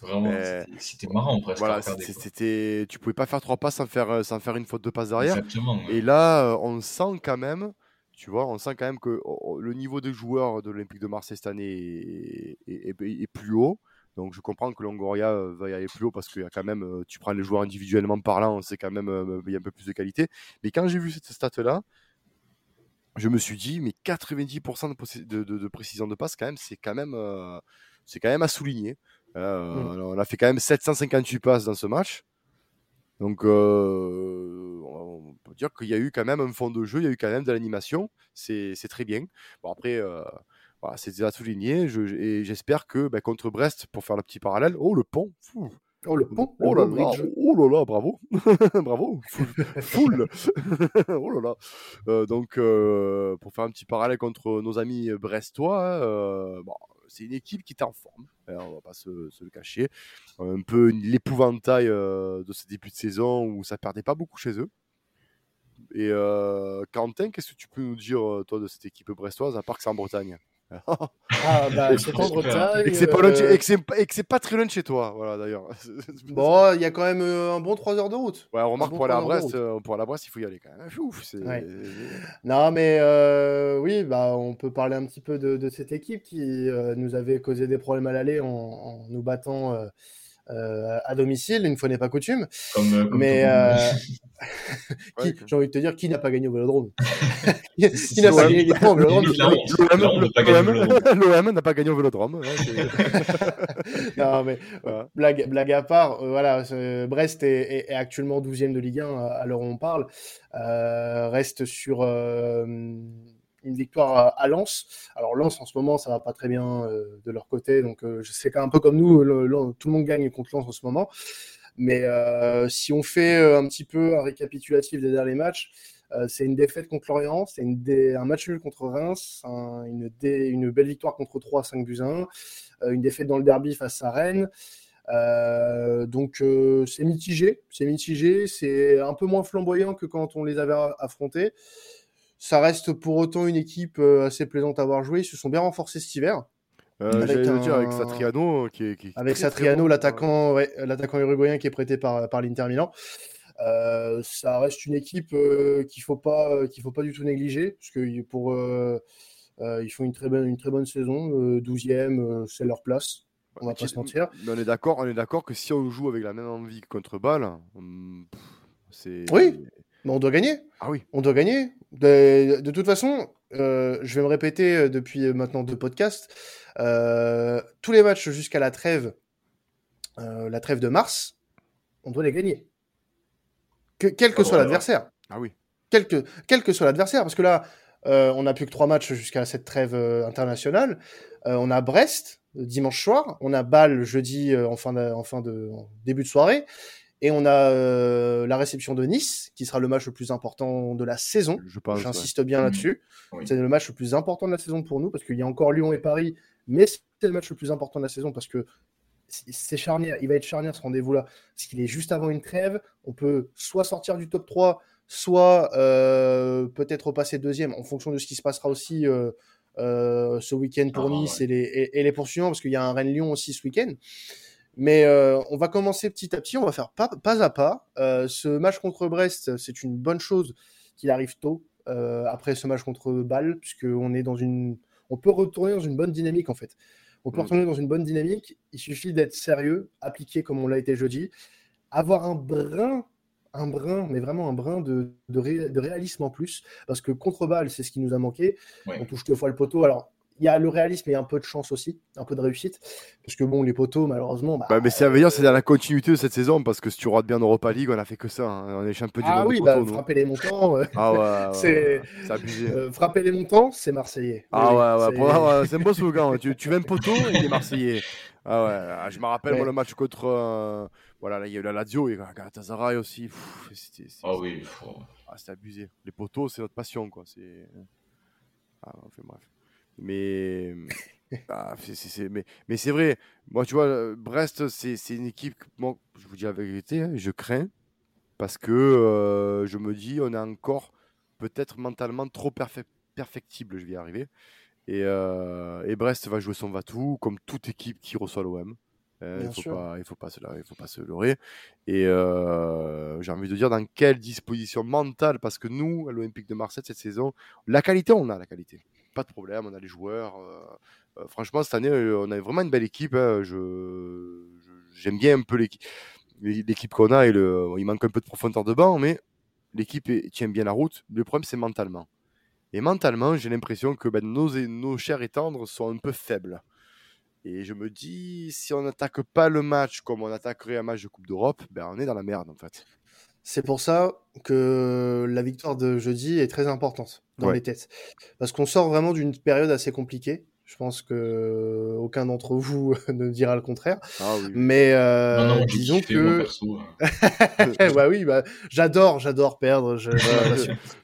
vraiment. C'était marrant presque. Voilà, c'était, tu pouvais pas faire trois passes sans faire, euh, sans faire une faute de passe derrière. Exactement, Et là, on sent quand même, tu vois, on sent quand même que oh, oh, le niveau des joueurs de l'Olympique de Marseille cette année est, est, plus haut. Donc je comprends que Longoria va y aller plus haut parce qu'il y a quand même, tu prends les joueurs individuellement parlant, c'est quand même, il y a un peu plus de qualité. Mais quand j'ai vu cette stat-là, je me suis dit, mais 90% de, de, précision de passe, quand même, c'est quand même, c'est quand même à souligner. Mmh. On a fait quand même 758 passes dans ce match. Donc, on peut dire qu'il y a eu quand même un fond de jeu, il y a eu quand même de l'animation. C'est très bien. Bon, après, voilà, c'est à souligner. et j'espère que ben, contre Brest, pour faire le petit parallèle, oh le pont, Oh le pont, oh, là là, oh là là, bravo, *laughs* bravo, full, *laughs* oh là là. Euh, donc euh, pour faire un petit parallèle contre nos amis brestois, euh, bon, c'est une équipe qui est en forme, hein, on va pas se, le cacher, un peu l'épouvantail de ce début de saison où ça perdait pas beaucoup chez eux. Et Quentin, qu'est-ce que tu peux nous dire, toi, de cette équipe brestoise, à part que c'est en Bretagne? *laughs* Ah, bah, c'est en Bretagne. Et que c'est pas, loin de chez- euh, et que c'est pas- et que c'est pas très loin de chez toi, voilà, d'ailleurs. *laughs* Bon, il y a quand même euh, un bon 3 heures de route. Ouais, remarque, bon pour aller à de Brest, euh, pour aller à Brest, il faut y aller quand même. Ouf, c'est... Ouais. *laughs* Non, mais euh, oui, bah, on peut parler un petit peu de, de cette équipe qui euh, nous avait causé des problèmes à l'aller en, en nous battant euh, euh, à domicile, une fois n'est pas coutume. Comme, euh, comme Mais euh, *laughs* Ouais, j'ai envie de te dire, qui n'a pas gagné au Vélodrome? *laughs* Qui qui n'a pas gagné au Vélodrome? L'OM n'a pas gagné au Vélodrome. Non, mais Voilà. blague, blague à part, euh, voilà, Brest est, est- est actuellement 12e de Ligue 1 à, à l'heure où on parle. Euh, reste sur euh, une victoire à, Lens. Alors Lens en ce moment, ça va pas très bien euh, de leur côté, donc euh, sais qu'un peu comme nous, le- tout le monde gagne contre Lens en ce moment. Mais euh, si on fait un petit peu un récapitulatif des derniers matchs, c'est une défaite contre Lorient, c'est un match nul contre Reims, un- une, une belle victoire contre 3, 5 buts à 1, euh, une défaite dans le derby face à Rennes. Donc c'est mitigé, c'est mitigé, c'est un peu moins flamboyant que quand on les avait affrontés. Ça reste pour autant une équipe euh, assez plaisante à avoir joué. Ils se sont bien renforcés cet hiver. Euh, Avec dire avec Satriano, qui est, qui est Avec Satriano, bon. l'attaquant ouais, l'attaquant uruguayen qui est prêté par, par l'Inter Milan. Euh, ça reste une équipe euh, qu'il faut pas qu'il faut pas du tout négliger parce que pour euh, euh, ils font une très bonne une très bonne saison, euh, 12e, euh, c'est leur place. On va pas se mentir. Mais on est d'accord, on est d'accord que si on joue avec la même envie que contre Bâle, hum, c'est. Oui. Mais on doit gagner. Ah oui. On doit gagner. De, de toute façon, euh, je vais me répéter euh, depuis maintenant deux podcasts. euh, tous les matchs jusqu'à la trêve, euh, la trêve de mars, on doit les gagner. Que, quel que Ah, soit l'adversaire. Ah oui. Quel que, quel que soit l'adversaire. Parce que là, euh, on n'a plus que trois matchs jusqu'à cette trêve euh, internationale. Euh, on a Brest euh, dimanche soir. On a Bâle jeudi euh, en fin de, en fin de en début de soirée. Et on a euh, la réception de Nice, qui sera le match le plus important de la saison. Je pense. ouais. J'insiste bien là-dessus. *clears throat* Oui. C'est le match le plus important de la saison pour nous parce qu'il y a encore Lyon et Paris, mais c'est le match le plus important de la saison parce que c'est- charnière. Il va être charnière ce rendez-vous-là parce qu'il est juste avant une trêve. On peut soit sortir du top 3, soit euh, peut-être repasser deuxième en fonction de ce qui se passera aussi euh, euh, ce week-end pour Ah, Nice ouais. et, les, et, et les poursuivants parce qu'il y a un Rennes-Lyon aussi ce week-end. Mais euh, on va commencer petit à petit, on va faire pas, pas à pas. Euh, ce match contre Brest, c'est une bonne chose qu'il arrive tôt euh, après ce match contre Bâle, puisqu'on est dans une, on peut retourner dans une bonne dynamique en fait. On peut Mm. retourner dans une bonne dynamique. Il suffit d'être sérieux, appliqué comme on l'a été jeudi, avoir un brin, un brin, mais vraiment un brin de, de, ré- de réalisme en plus, parce que contre Bâle, c'est ce qui nous a manqué. Ouais. On touche deux fois le poteau. Alors il y a le réalisme et un peu de chance aussi, un peu de réussite, parce que bon, les poteaux, malheureusement, bah, Bah, mais ça veut dire c'est dans la continuité de cette saison parce que si tu rates bien en Europa League, on a fait que ça. hein. On est champion du ah oui, bah, frapper les montants. euh, Ah ouais, ouais, *laughs* C'est- ouais, c'est abusé. Euh, frapper les montants, c'est marseillais. Ah Oui, ouais, ouais, c'est- c'est un beau *laughs* slogan. tu, tu veux un poteau, il est marseillais. Ah ouais, ah, je me rappelle Ouais. moi, le match contre. euh, voilà, là, il y a eu la Lazio et Galatasaray aussi. Pff, c'était- Ah oui, Ah, c'est abusé. Les poteaux, c'est notre passion, quoi. C'est. Ah, enfin, bref. Mais. *laughs* ah, c'est- c'est- c'est- mais mais c'est vrai. Moi, tu vois, Brest, c'est c'est une équipe. que Moi, je vous dis la vérité, hein, je crains. Parce que euh, je me dis, on est encore peut-être mentalement trop perfec- perfectible. Je vais y arriver. Et, euh, et Brest va jouer son va-tout, comme toute équipe qui reçoit l'OM. Euh, Bien il faut il faut pas se, il faut pas se leurrer. Et euh, j'ai envie de dire dans quelle disposition mentale, parce que nous, à l'Olympique de Marseille cette saison, la qualité, on a la qualité, pas de problème, on a les joueurs. euh, euh, franchement, cette année, euh, on a vraiment une belle équipe. hein. J'aime bien un peu l'équipe, qu'on a. Et il manque un peu de profondeur de banc, mais l'équipe tient bien la route. Le problème, c'est mentalement. Et mentalement, j'ai l'impression que ben, nos, nos chers et sont un peu faibles. Et je me dis, si on n'attaque pas le match comme on attaquerait un match de Coupe d'Europe, ben on est dans la merde en fait. C'est pour ça que la victoire de jeudi est très importante dans Ouais. les têtes. Parce qu'on sort vraiment d'une période assez compliquée. Je pense que aucun d'entre vous *laughs* ne dira le contraire. Ah oui. Mais euh, Non, non, disons que perso, hein. *laughs* *laughs* bah oui, bah, j'adore, j'adore perdre. Je.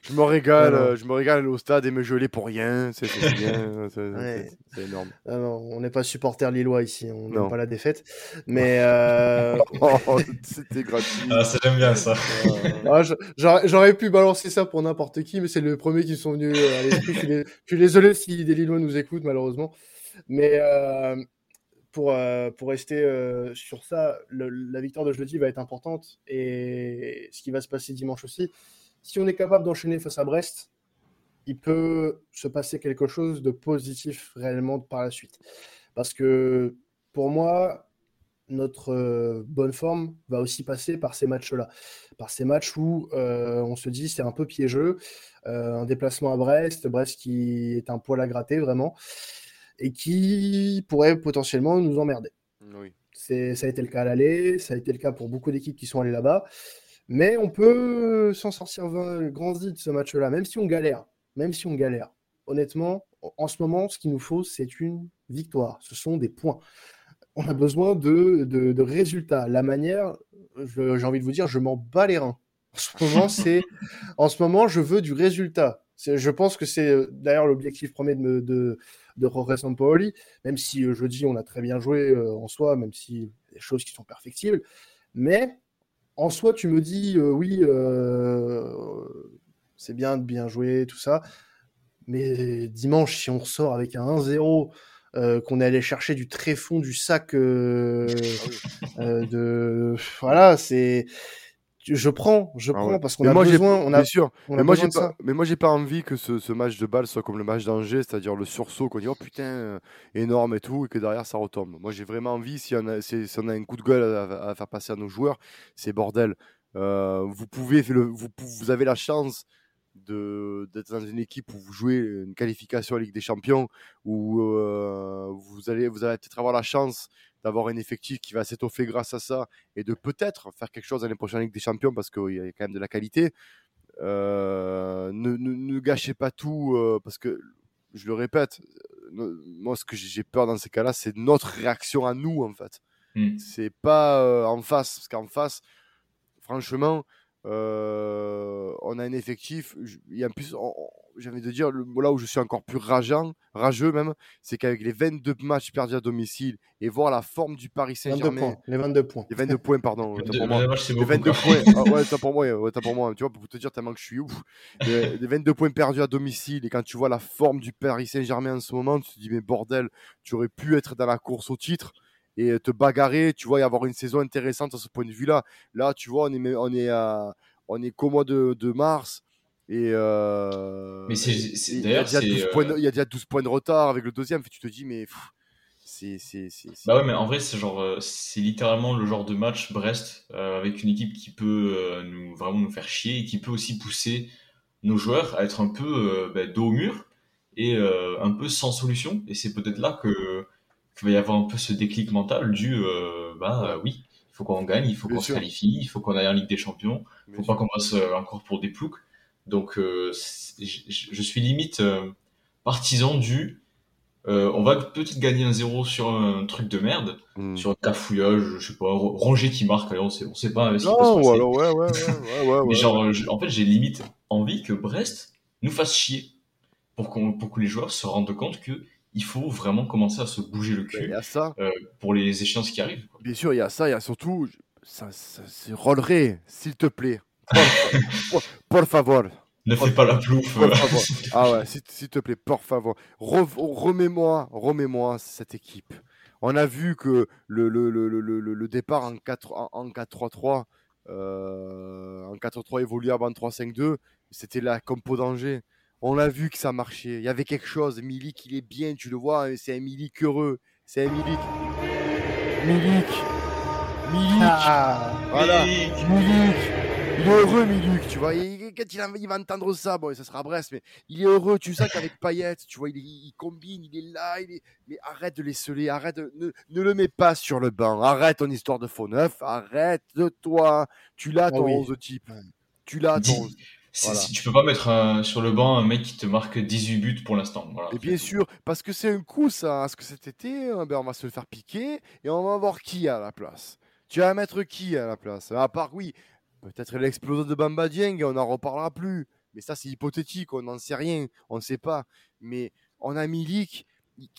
Je me régale, euh, je me régale au stade et me geler pour rien. C'est c'est bien, c'est Ouais. énorme. Ah non, on n'est pas supporter lillois ici, on n'aime pas la défaite. Mais euh, Oh, c'était gratuit. Ah, ça j'aime bien ça. ah, j'aurais j'aurais pu balancer ça pour n'importe qui, mais c'est le premier qui me sont venus euh, à l'esprit. Je suis dé- je suis désolé si des Lillois nous écoutent, malheureusement. Mais euh, pour, euh, pour rester euh, sur ça, la victoire de jeudi va être importante. Et ce qui va se passer dimanche aussi, si on est capable d'enchaîner face à Brest, il peut se passer quelque chose de positif réellement par la suite. Parce que pour moi, notre bonne forme va aussi passer par ces matchs-là. Par ces matchs où on se dit c'est un peu piégeux, un déplacement à Brest, Brest qui est un poil à gratter vraiment, et qui pourrait potentiellement nous emmerder. Oui. C'est, ça a été le cas à l'aller, ça a été le cas pour beaucoup d'équipes qui sont allées là-bas. Mais on peut s'en sortir grandi de ce match-là, même si on galère. Même si on galère. Honnêtement, en- en ce moment, ce qu'il nous faut, c'est une victoire. Ce sont des points. On a besoin de, de, de résultats. La manière, je- j'ai envie de vous dire, je m'en bats les reins. En ce moment, c'est, *laughs* en ce moment, je veux du résultat. Je pense que c'est euh, d'ailleurs l'objectif premier de, me- de, de Jorge Sampaoli, même si euh, jeudi on a très bien joué euh, en soi, même a des choses qui sont perfectibles. Mais en soi, tu me dis, euh, oui, euh, c'est bien de bien jouer, tout ça. Mais dimanche, si on ressort avec un 1-0, euh, qu'on est allé chercher du tréfond du sac euh, de. Voilà, c'est. Je prends, je Ah prends ouais. parce qu'on a moi, besoin. On a, Bien sûr. on a Mais moi, besoin j'ai de ça. pas, mais moi, j'ai pas envie que ce, ce match de balle soit comme le match d'Angers, c'est-à-dire le sursaut qu'on dit oh putain, euh, énorme et tout, et que derrière ça retombe. Moi, j'ai vraiment envie, si on a, si, si on a un coup de gueule à, à faire passer à nos joueurs, c'est bordel. Euh, vous pouvez, le, vous, avez la chance d'être dans une équipe où vous jouez une qualification à Ligue des Champions, où euh, vous allez, vous allez peut-être avoir la chance d'avoir un effectif qui va s'étoffer grâce à ça et de peut-être faire quelque chose l'année prochaine Ligue des Champions parce qu'il y a quand même de la qualité. Euh, ne, ne, ne gâchez pas tout euh, parce que je le répète, euh, moi ce que j'ai peur dans ces cas-là, c'est notre réaction à nous en fait. Hmm. C'est pas euh, en face parce qu'en face, franchement, euh, on a un effectif. je- Et en plus, j'ai envie de dire, le- là où je suis encore plus rageant, rageux même, c'est qu'avec les 22 matchs perdus à domicile et voir la forme du Paris 22 Saint-Germain. Les 22 points. les 22 points, pardon, pour moi. Les beaucoup. 22 quoi. points, ah ouais, *laughs* t'as pour moi, ouais, t'as pour moi, tu vois, pour te dire tellement que je suis ouf. Les, les 22 points perdus à domicile, et quand tu vois la forme du Paris Saint-Germain en ce moment, tu te dis, mais bordel, tu aurais pu être dans la course au titre et te bagarrer, tu vois, et avoir une saison intéressante à ce point de vue-là. Là, tu vois, on est, on est, à, on est qu'au mois de, de mars. Et euh, Mais c'est- il y d'ailleurs, déjà c'est, 12 euh, il y a déjà 12 points de retard avec le deuxième. Tu te dis, mais c'est. Bah ouais, mais en vrai, c'est genre, euh, c'est littéralement le genre de match Brest euh, avec une équipe qui peut euh, nous vraiment nous faire chier et qui peut aussi pousser nos joueurs à être un peu euh, bah, dos au mur et euh, un peu sans solution. Et c'est peut-être là que qu'il va y avoir un peu ce déclic mental du euh, bah euh, oui, il faut qu'on gagne, il faut qu'on se qualifie, il faut qu'on aille en Ligue des Champions. Bien faut sûr. pas qu'on passe euh, encore pour des ploucs. Donc, euh, je, suis limite partisan du. euh, on va peut-être gagner un 0 sur un truc de merde, Mm. sur un cafouillage, je sais pas, Ro- Rongier qui marque, allez, on sait, on sait pas peut se Non, ou alors, ouais, ouais, ouais, *laughs* ouais, ouais, Mais genre, je- en fait, j'ai limite envie que Brest nous fasse chier pour, qu'on, pour que les joueurs se rendent compte que il faut vraiment commencer à se bouger le Il cul y a ça. pour les échéances qui arrivent. quoi. Bien sûr, il y a ça, il y a surtout, ça, ça, c'est Rolleray, s'il te plaît. Por, *laughs* por- favor. Ne fais pas la plouf. Por euh, favor. Ah ouais, s'il te plaît, por favor. Re- Remets-moi, remets-moi cette équipe. On a vu que le, le, le, le, départ en 4 en, en 4-3-3, euh, en 4-3 évoluable en 3-5-2, c'était la compo d'Angers. On a vu que ça marchait. Il y avait quelque chose. Milik, il est bien, tu le vois. hein, C'est un Milik heureux. C'est un Milik. Milik. Milik. Ah, Voilà. Milik. Milik, il est heureux, Milik, tu vois. Il- quand il, il va entendre ça, bon, ça sera à Brest, mais il est heureux. Tu sais qu'avec Payet, tu vois, il, combine, il est là, il est... mais arrête de les sceller, arrête, de- ne, ne le mets pas sur le banc, arrête ton histoire de faux neuf, arrête de toi. Tu l'as Ah ton oui. 11 type, Ouais. tu l'as ton Dis- 11. Si tu peux pas mettre un- sur le banc un mec qui te marque 18 buts pour l'instant. Voilà. Et bien sûr, parce que c'est un coup, ça. Parce que cet été, euh, ben, on va se le faire piquer et on va voir qui à la place. Tu vas mettre qui à la place? À part, oui, peut-être l'explosion de Bamba Dieng, on n'en reparlera plus. Mais ça, c'est hypothétique, on n'en sait rien, on ne sait pas. Mais on a Milik,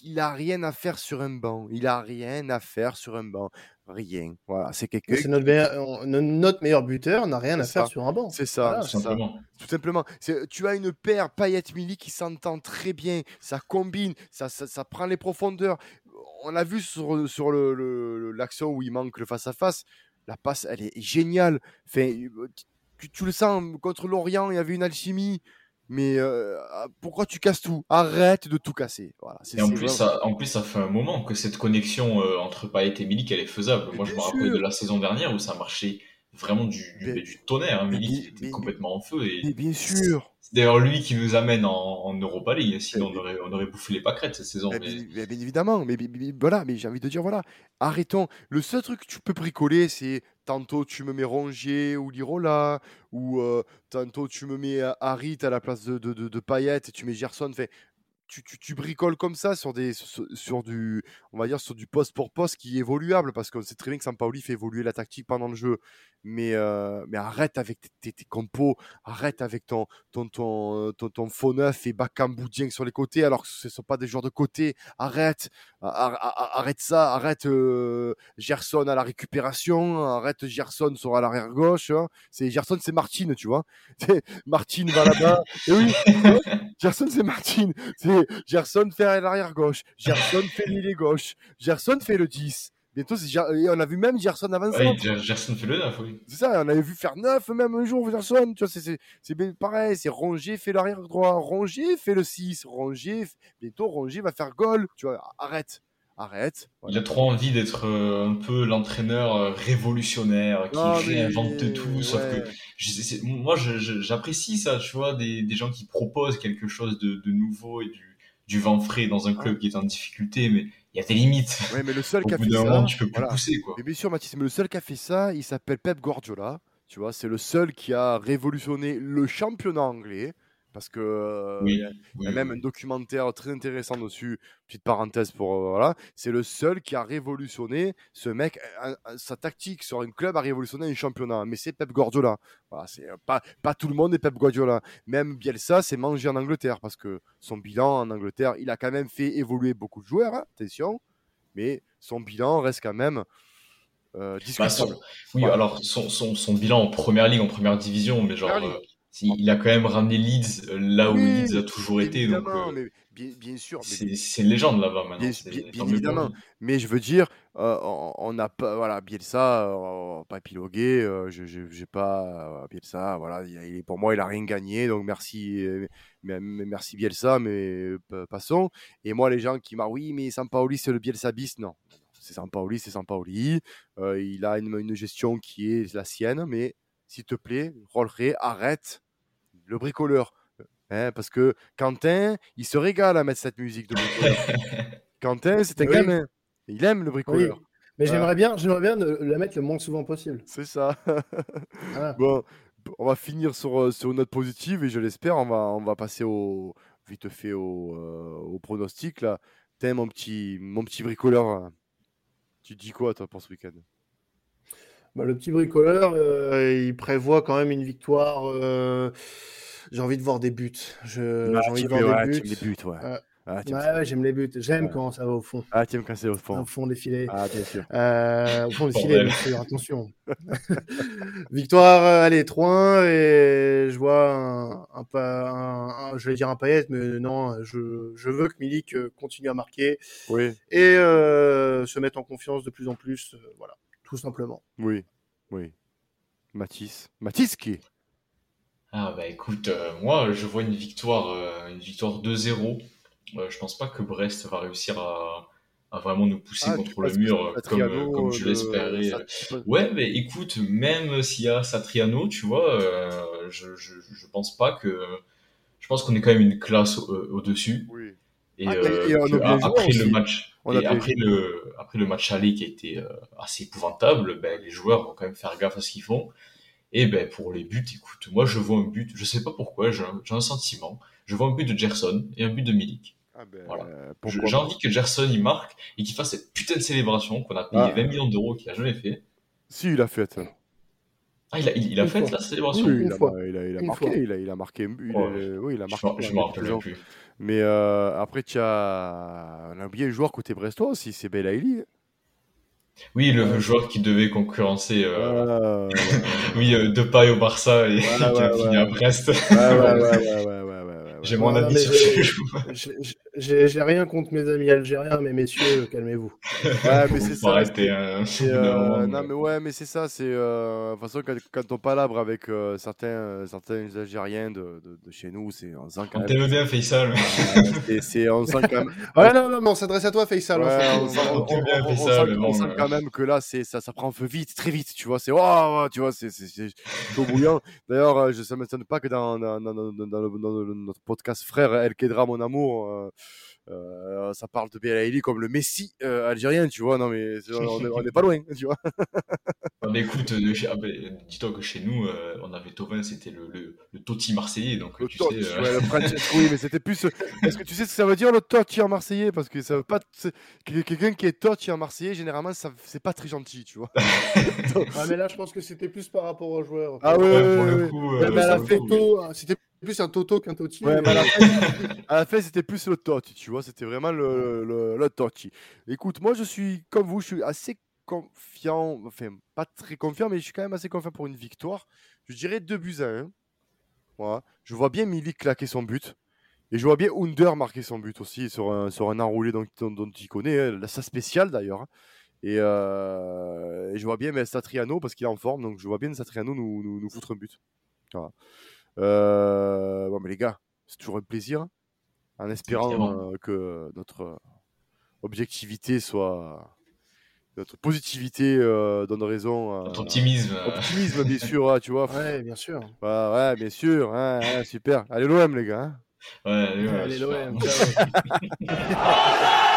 il- a rien à faire sur un banc. Il a rien à faire sur un banc. Rien. Voilà, c'est quelqu'un. C'est notre, meilleur- on- notre meilleur buteur n'a rien à faire sur un banc. C'est ça, Voilà, Tout ça. simplement. Tout simplement. C'est- Tu as une paire Payet-Mili qui s'entend très bien. Ça combine, ça, ça, ça prend les profondeurs. On l'a vu sur, sur le- le- l'action où il manque le face-à-face. La passe, elle est géniale. Enfin, tu, tu le sens, contre Lorient, il y avait une alchimie. Mais euh, pourquoi tu casses tout? Arrête de tout casser. Voilà, Et en plus, ça, en plus, ça fait un moment que cette connexion euh, entre Payet et Milik, elle est faisable. Mais Moi, je me rappelle de la saison dernière où ça marchait vraiment du, du, Mais- du tonnerre. Hein. Milik, était mais- complètement en feu. Et Mais bien sûr. c'est d'ailleurs lui qui nous amène en, en Europa League. Sinon, Mais- on aurait, on aurait bouffé les pâquerettes cette saison. Bien, évidemment, mais voilà, mais j'ai envie de dire, voilà, arrêtons. Le seul truc que tu peux bricoler, c'est tantôt tu me mets Rongier ou Lirola, ou euh, tantôt tu me mets euh, Harit à la place de, de, et tu mets Gerson. Tu, tu, tu bricoles comme ça sur, des, sur, du, on va dire, sur du poste pour poste qui est évoluable, parce qu'on sait très bien que Sampaoli fait évoluer la tactique pendant le jeu. Mais, euh, mais arrête avec tes, tes, compos, arrête avec ton, ton, ton, ton, faux neuf et Bakambu Dieng sur les côtés, alors que ce ne sont pas des joueurs de côté. Arrête, ar- ar- arrête ça, arrête euh, Gerson à la récupération, arrête Gerson sur à l'arrière gauche. hein. C'est Gerson, c'est Martine, tu vois. *laughs* Martine va là-bas. Et oui, Gerson, c'est Martine. Gerson fait à l'arrière gauche. Gerson fait l'ailier gauche. Gerson fait le 10. Bientôt, c'est Ger- et on a vu même Gerson avant-centre. Ouais, Ger- Gerson fait le 9, oui. C'est ça, on avait vu faire 9 même un jour, Gerson. Tu vois, c'est- pareil. C'est Rongier fait l'arrière droit. Rongier fait le 6. Rongier, bientôt, Rongier va faire goal. Tu vois, arrête. Arrête. Il a trop envie d'être euh, un peu l'entraîneur euh, révolutionnaire qui mais- réinvente tout. Sauf ouais. que je- c'est- moi, j'apprécie ça, tu vois, des, des gens qui proposent quelque chose de, de nouveau et du, du vent frais dans un club qui est en difficulté, mais il y a des limites. Ouais, mais le seul Au qui a bout fait ça. moment, tu peux plus voilà. pousser, quoi. Mais bien sûr, Mathis, mais le seul qui a fait ça, il s'appelle Pep Guardiola. Tu vois, c'est le seul qui a révolutionné le championnat anglais. Parce que euh, Oui, il y a- oui, il y a oui, même oui. un documentaire très intéressant dessus. Petite parenthèse pour euh, voilà. C'est le seul qui a révolutionné ce mec. un- un- sa tactique sur un club a révolutionné un championnat. Mais c'est Pep Guardiola. Voilà, c'est euh, pas pas tout le monde est Pep Guardiola. Même Bielsa s'est mangé en Angleterre parce que son bilan en Angleterre, il a quand même fait évoluer beaucoup de joueurs. hein, attention, mais son bilan reste quand même euh, Bah, discutable. son- oui, Voilà. alors son, son, son bilan en première ligue, en première division, mais genre, Euh, il a quand même ramené Leeds euh, là où Oui, Leeds a toujours été, donc euh, mais bien, bien sûr. c'est une légende là-bas maintenant. Bien, évidemment. Mais je veux dire, euh, on n'a pas, voilà, Bielsa, euh, on va pas épiloguer, euh, je j'ai pas, euh, Bielsa, voilà, il, pour moi, il a rien gagné, donc merci, euh, merci Bielsa, mais euh, pa- passons. Et moi, les gens qui m'ont, oui, mais Sampaoli, c'est le Bielsa bis, non, c'est Sampaoli, c'est Sampaoli, euh, il a une, une gestion qui est la sienne, mais s'il te plaît, Rolleré, arrête le bricoleur. Hein, parce que Quentin, il se régale à mettre cette musique de bricoleur. *laughs* Quentin, c'est un Oui. gamin. Il aime le Oui, bricoleur. mais Voilà. j'aimerais bien, j'aimerais bien de la mettre le moins souvent possible. C'est ça. Voilà. bon, on va finir sur, euh, sur une note positive et je l'espère, on va, on va passer au vite fait au, euh, au pronostic là. T'es mon petit, mon petit bricoleur. hein. Tu dis quoi toi pour ce week-end? Bah, le petit bricoleur, euh, il prévoit quand même une victoire. euh, J'ai envie de voir des buts. Je- J'ai envie de voir ouais, des buts. les buts, ouais. Euh, Ah, Ouais, ouais, j'aime les buts. J'aime Ouais. quand ça va au fond, Ah, t'aimes quand c'est au fond. au fond des filets. Ah, bien sûr. Euh, au fond des filets, bien sûr, attention. *laughs* Victoire, euh, allez, 3-1 et je vois un, un, un- un- je vais dire un paillette, mais non, je, je veux que Milik continue à marquer Oui, et euh, se mette en confiance de plus en plus, euh, voilà, tout simplement. oui, oui. Mathis. Mathis qui Ah bah écoute, euh, moi je vois une victoire, euh, une victoire 2-0. Euh, je pense pas que Brest va réussir à, à vraiment nous pousser Ah, contre le mur comme, Satriano, comme je le- l'espérais. Ouais, mais écoute, même s'il y a Satriano, tu vois, euh, je, je, je pense pas que. Je pense qu'on est quand même une classe au- au-dessus. Oui. Et, Ah, et- euh, que après le match, On et après le, après le match aller qui a été euh, assez épouvantable, ben, les joueurs vont quand même faire gaffe à ce qu'ils font. Et ben pour les buts, écoute, moi je vois un but, je sais pas pourquoi, j'ai un, sentiment. Je vois un but de Gerson et un but de Milik. Ah ben, Voilà. J'ai envie que Gerson il marque et qu'il fasse cette putain de célébration qu'on a payé Ah. 20 millions d'euros qu'il a jamais fait. Si, il a fait. Ah, il a, il, il a fait fois. la célébration Oui, Une il a, fois. il a, il a Une marqué, fois. il a, il a marqué, il a- Ouais. oui, il a Je marqué. m'en- je m'en rappelle plus. Mais euh, après, tu as, on a oublié le joueur côté brestois aussi, c'est Belaïli. Oui, le joueur qui devait concurrencer euh, *laughs* oui, euh, Depay au Barça et *laughs* qui a ouais, fini ouais. à Brest. ouais, ouais, ouais, ouais, *laughs* ouais, ouais, ouais, ouais. J'ai Ouais, mon non, avis mais sur ce joueur. J'ai- rien contre mes amis algériens, mais messieurs, calmez-vous. *laughs* Ouais, mais c'est ça. arrêter, hein, *laughs* euh, non, mais- ouais, mais c'est ça. C'est euh, de toute façon quand, quand on palabre avec euh, certains, euh, certains Algériens de, de, de chez nous, c'est on sent quand On même. t'aime bien, Faisal. euh, c'est, c'est- on sent quand même. *laughs* Ouais, non, non, mais on s'adresse à toi, Faisal. Ouais, on sent, on- on bien, on- on Faisal, sent- on sent euh. quand même que là, c'est, ça, ça prend feu vite, très vite, tu vois. C'est, oh, tu vois, c'est, c'est, c'est chaud bouillant. D'ailleurs, euh, je, ça ne m'étonne pas que dans, dans, dans, dans, le- le- notre podcast frère El Kedra, mon amour, euh, ça parle de Belaïli comme le Messi euh, algérien, tu vois. Non, mais on n'est pas loin, tu vois. *laughs* Ah, mais écoute, euh, ah, dis-toi que chez nous, euh, on avait Tovin, c'était le, le, le Totti marseillais, donc Le tu sais. euh, ouais, le *laughs* Francesco, oui, mais c'était plus. Est-ce que tu sais ce que ça veut dire le Totti en marseillais? Parce que ça veut pas. Quelqu'un qui est Totti en marseillais, généralement, ça... c'est pas très gentil, tu vois. *laughs* Ah, mais là, je pense que c'était plus par rapport aux joueurs. Ah ouais, ouais, ouais, ouais, hein, c'était plus un Toto qu'un Totti. Ouais, mais- *laughs* à la fin, c'était plus le Totti, tu vois. C'était vraiment le, le, le Totti. Écoute, moi, je suis comme vous, je suis assez confiant. Enfin, pas très confiant, mais je suis quand même assez confiant pour une victoire. Je dirais 2 buts à 1. Voilà. Je vois bien Milik claquer son but. Et je vois bien Under marquer son but aussi sur un, sur un enroulé dont, dont, dont il connaît, hein, sa spéciale d'ailleurs. hein. Et, euh, et je vois bien mais, Satriano parce qu'il est en forme, donc je vois bien Satriano nous, nous, nous foutre un but. Voilà. Euh, bon, mais les gars, c'est toujours un plaisir, en espérant Évidemment. euh, que notre objectivité soit. Notre positivité euh, donne raison. à- Notre optimisme. euh, Optimisme, bien sûr, ouais, tu vois. *laughs* Ouais, bien sûr. Ouais, ouais, bien sûr, ouais, super. Allez, l'OM, les gars. hein. Ouais, allez, ouais, Allez, l'OM. *laughs*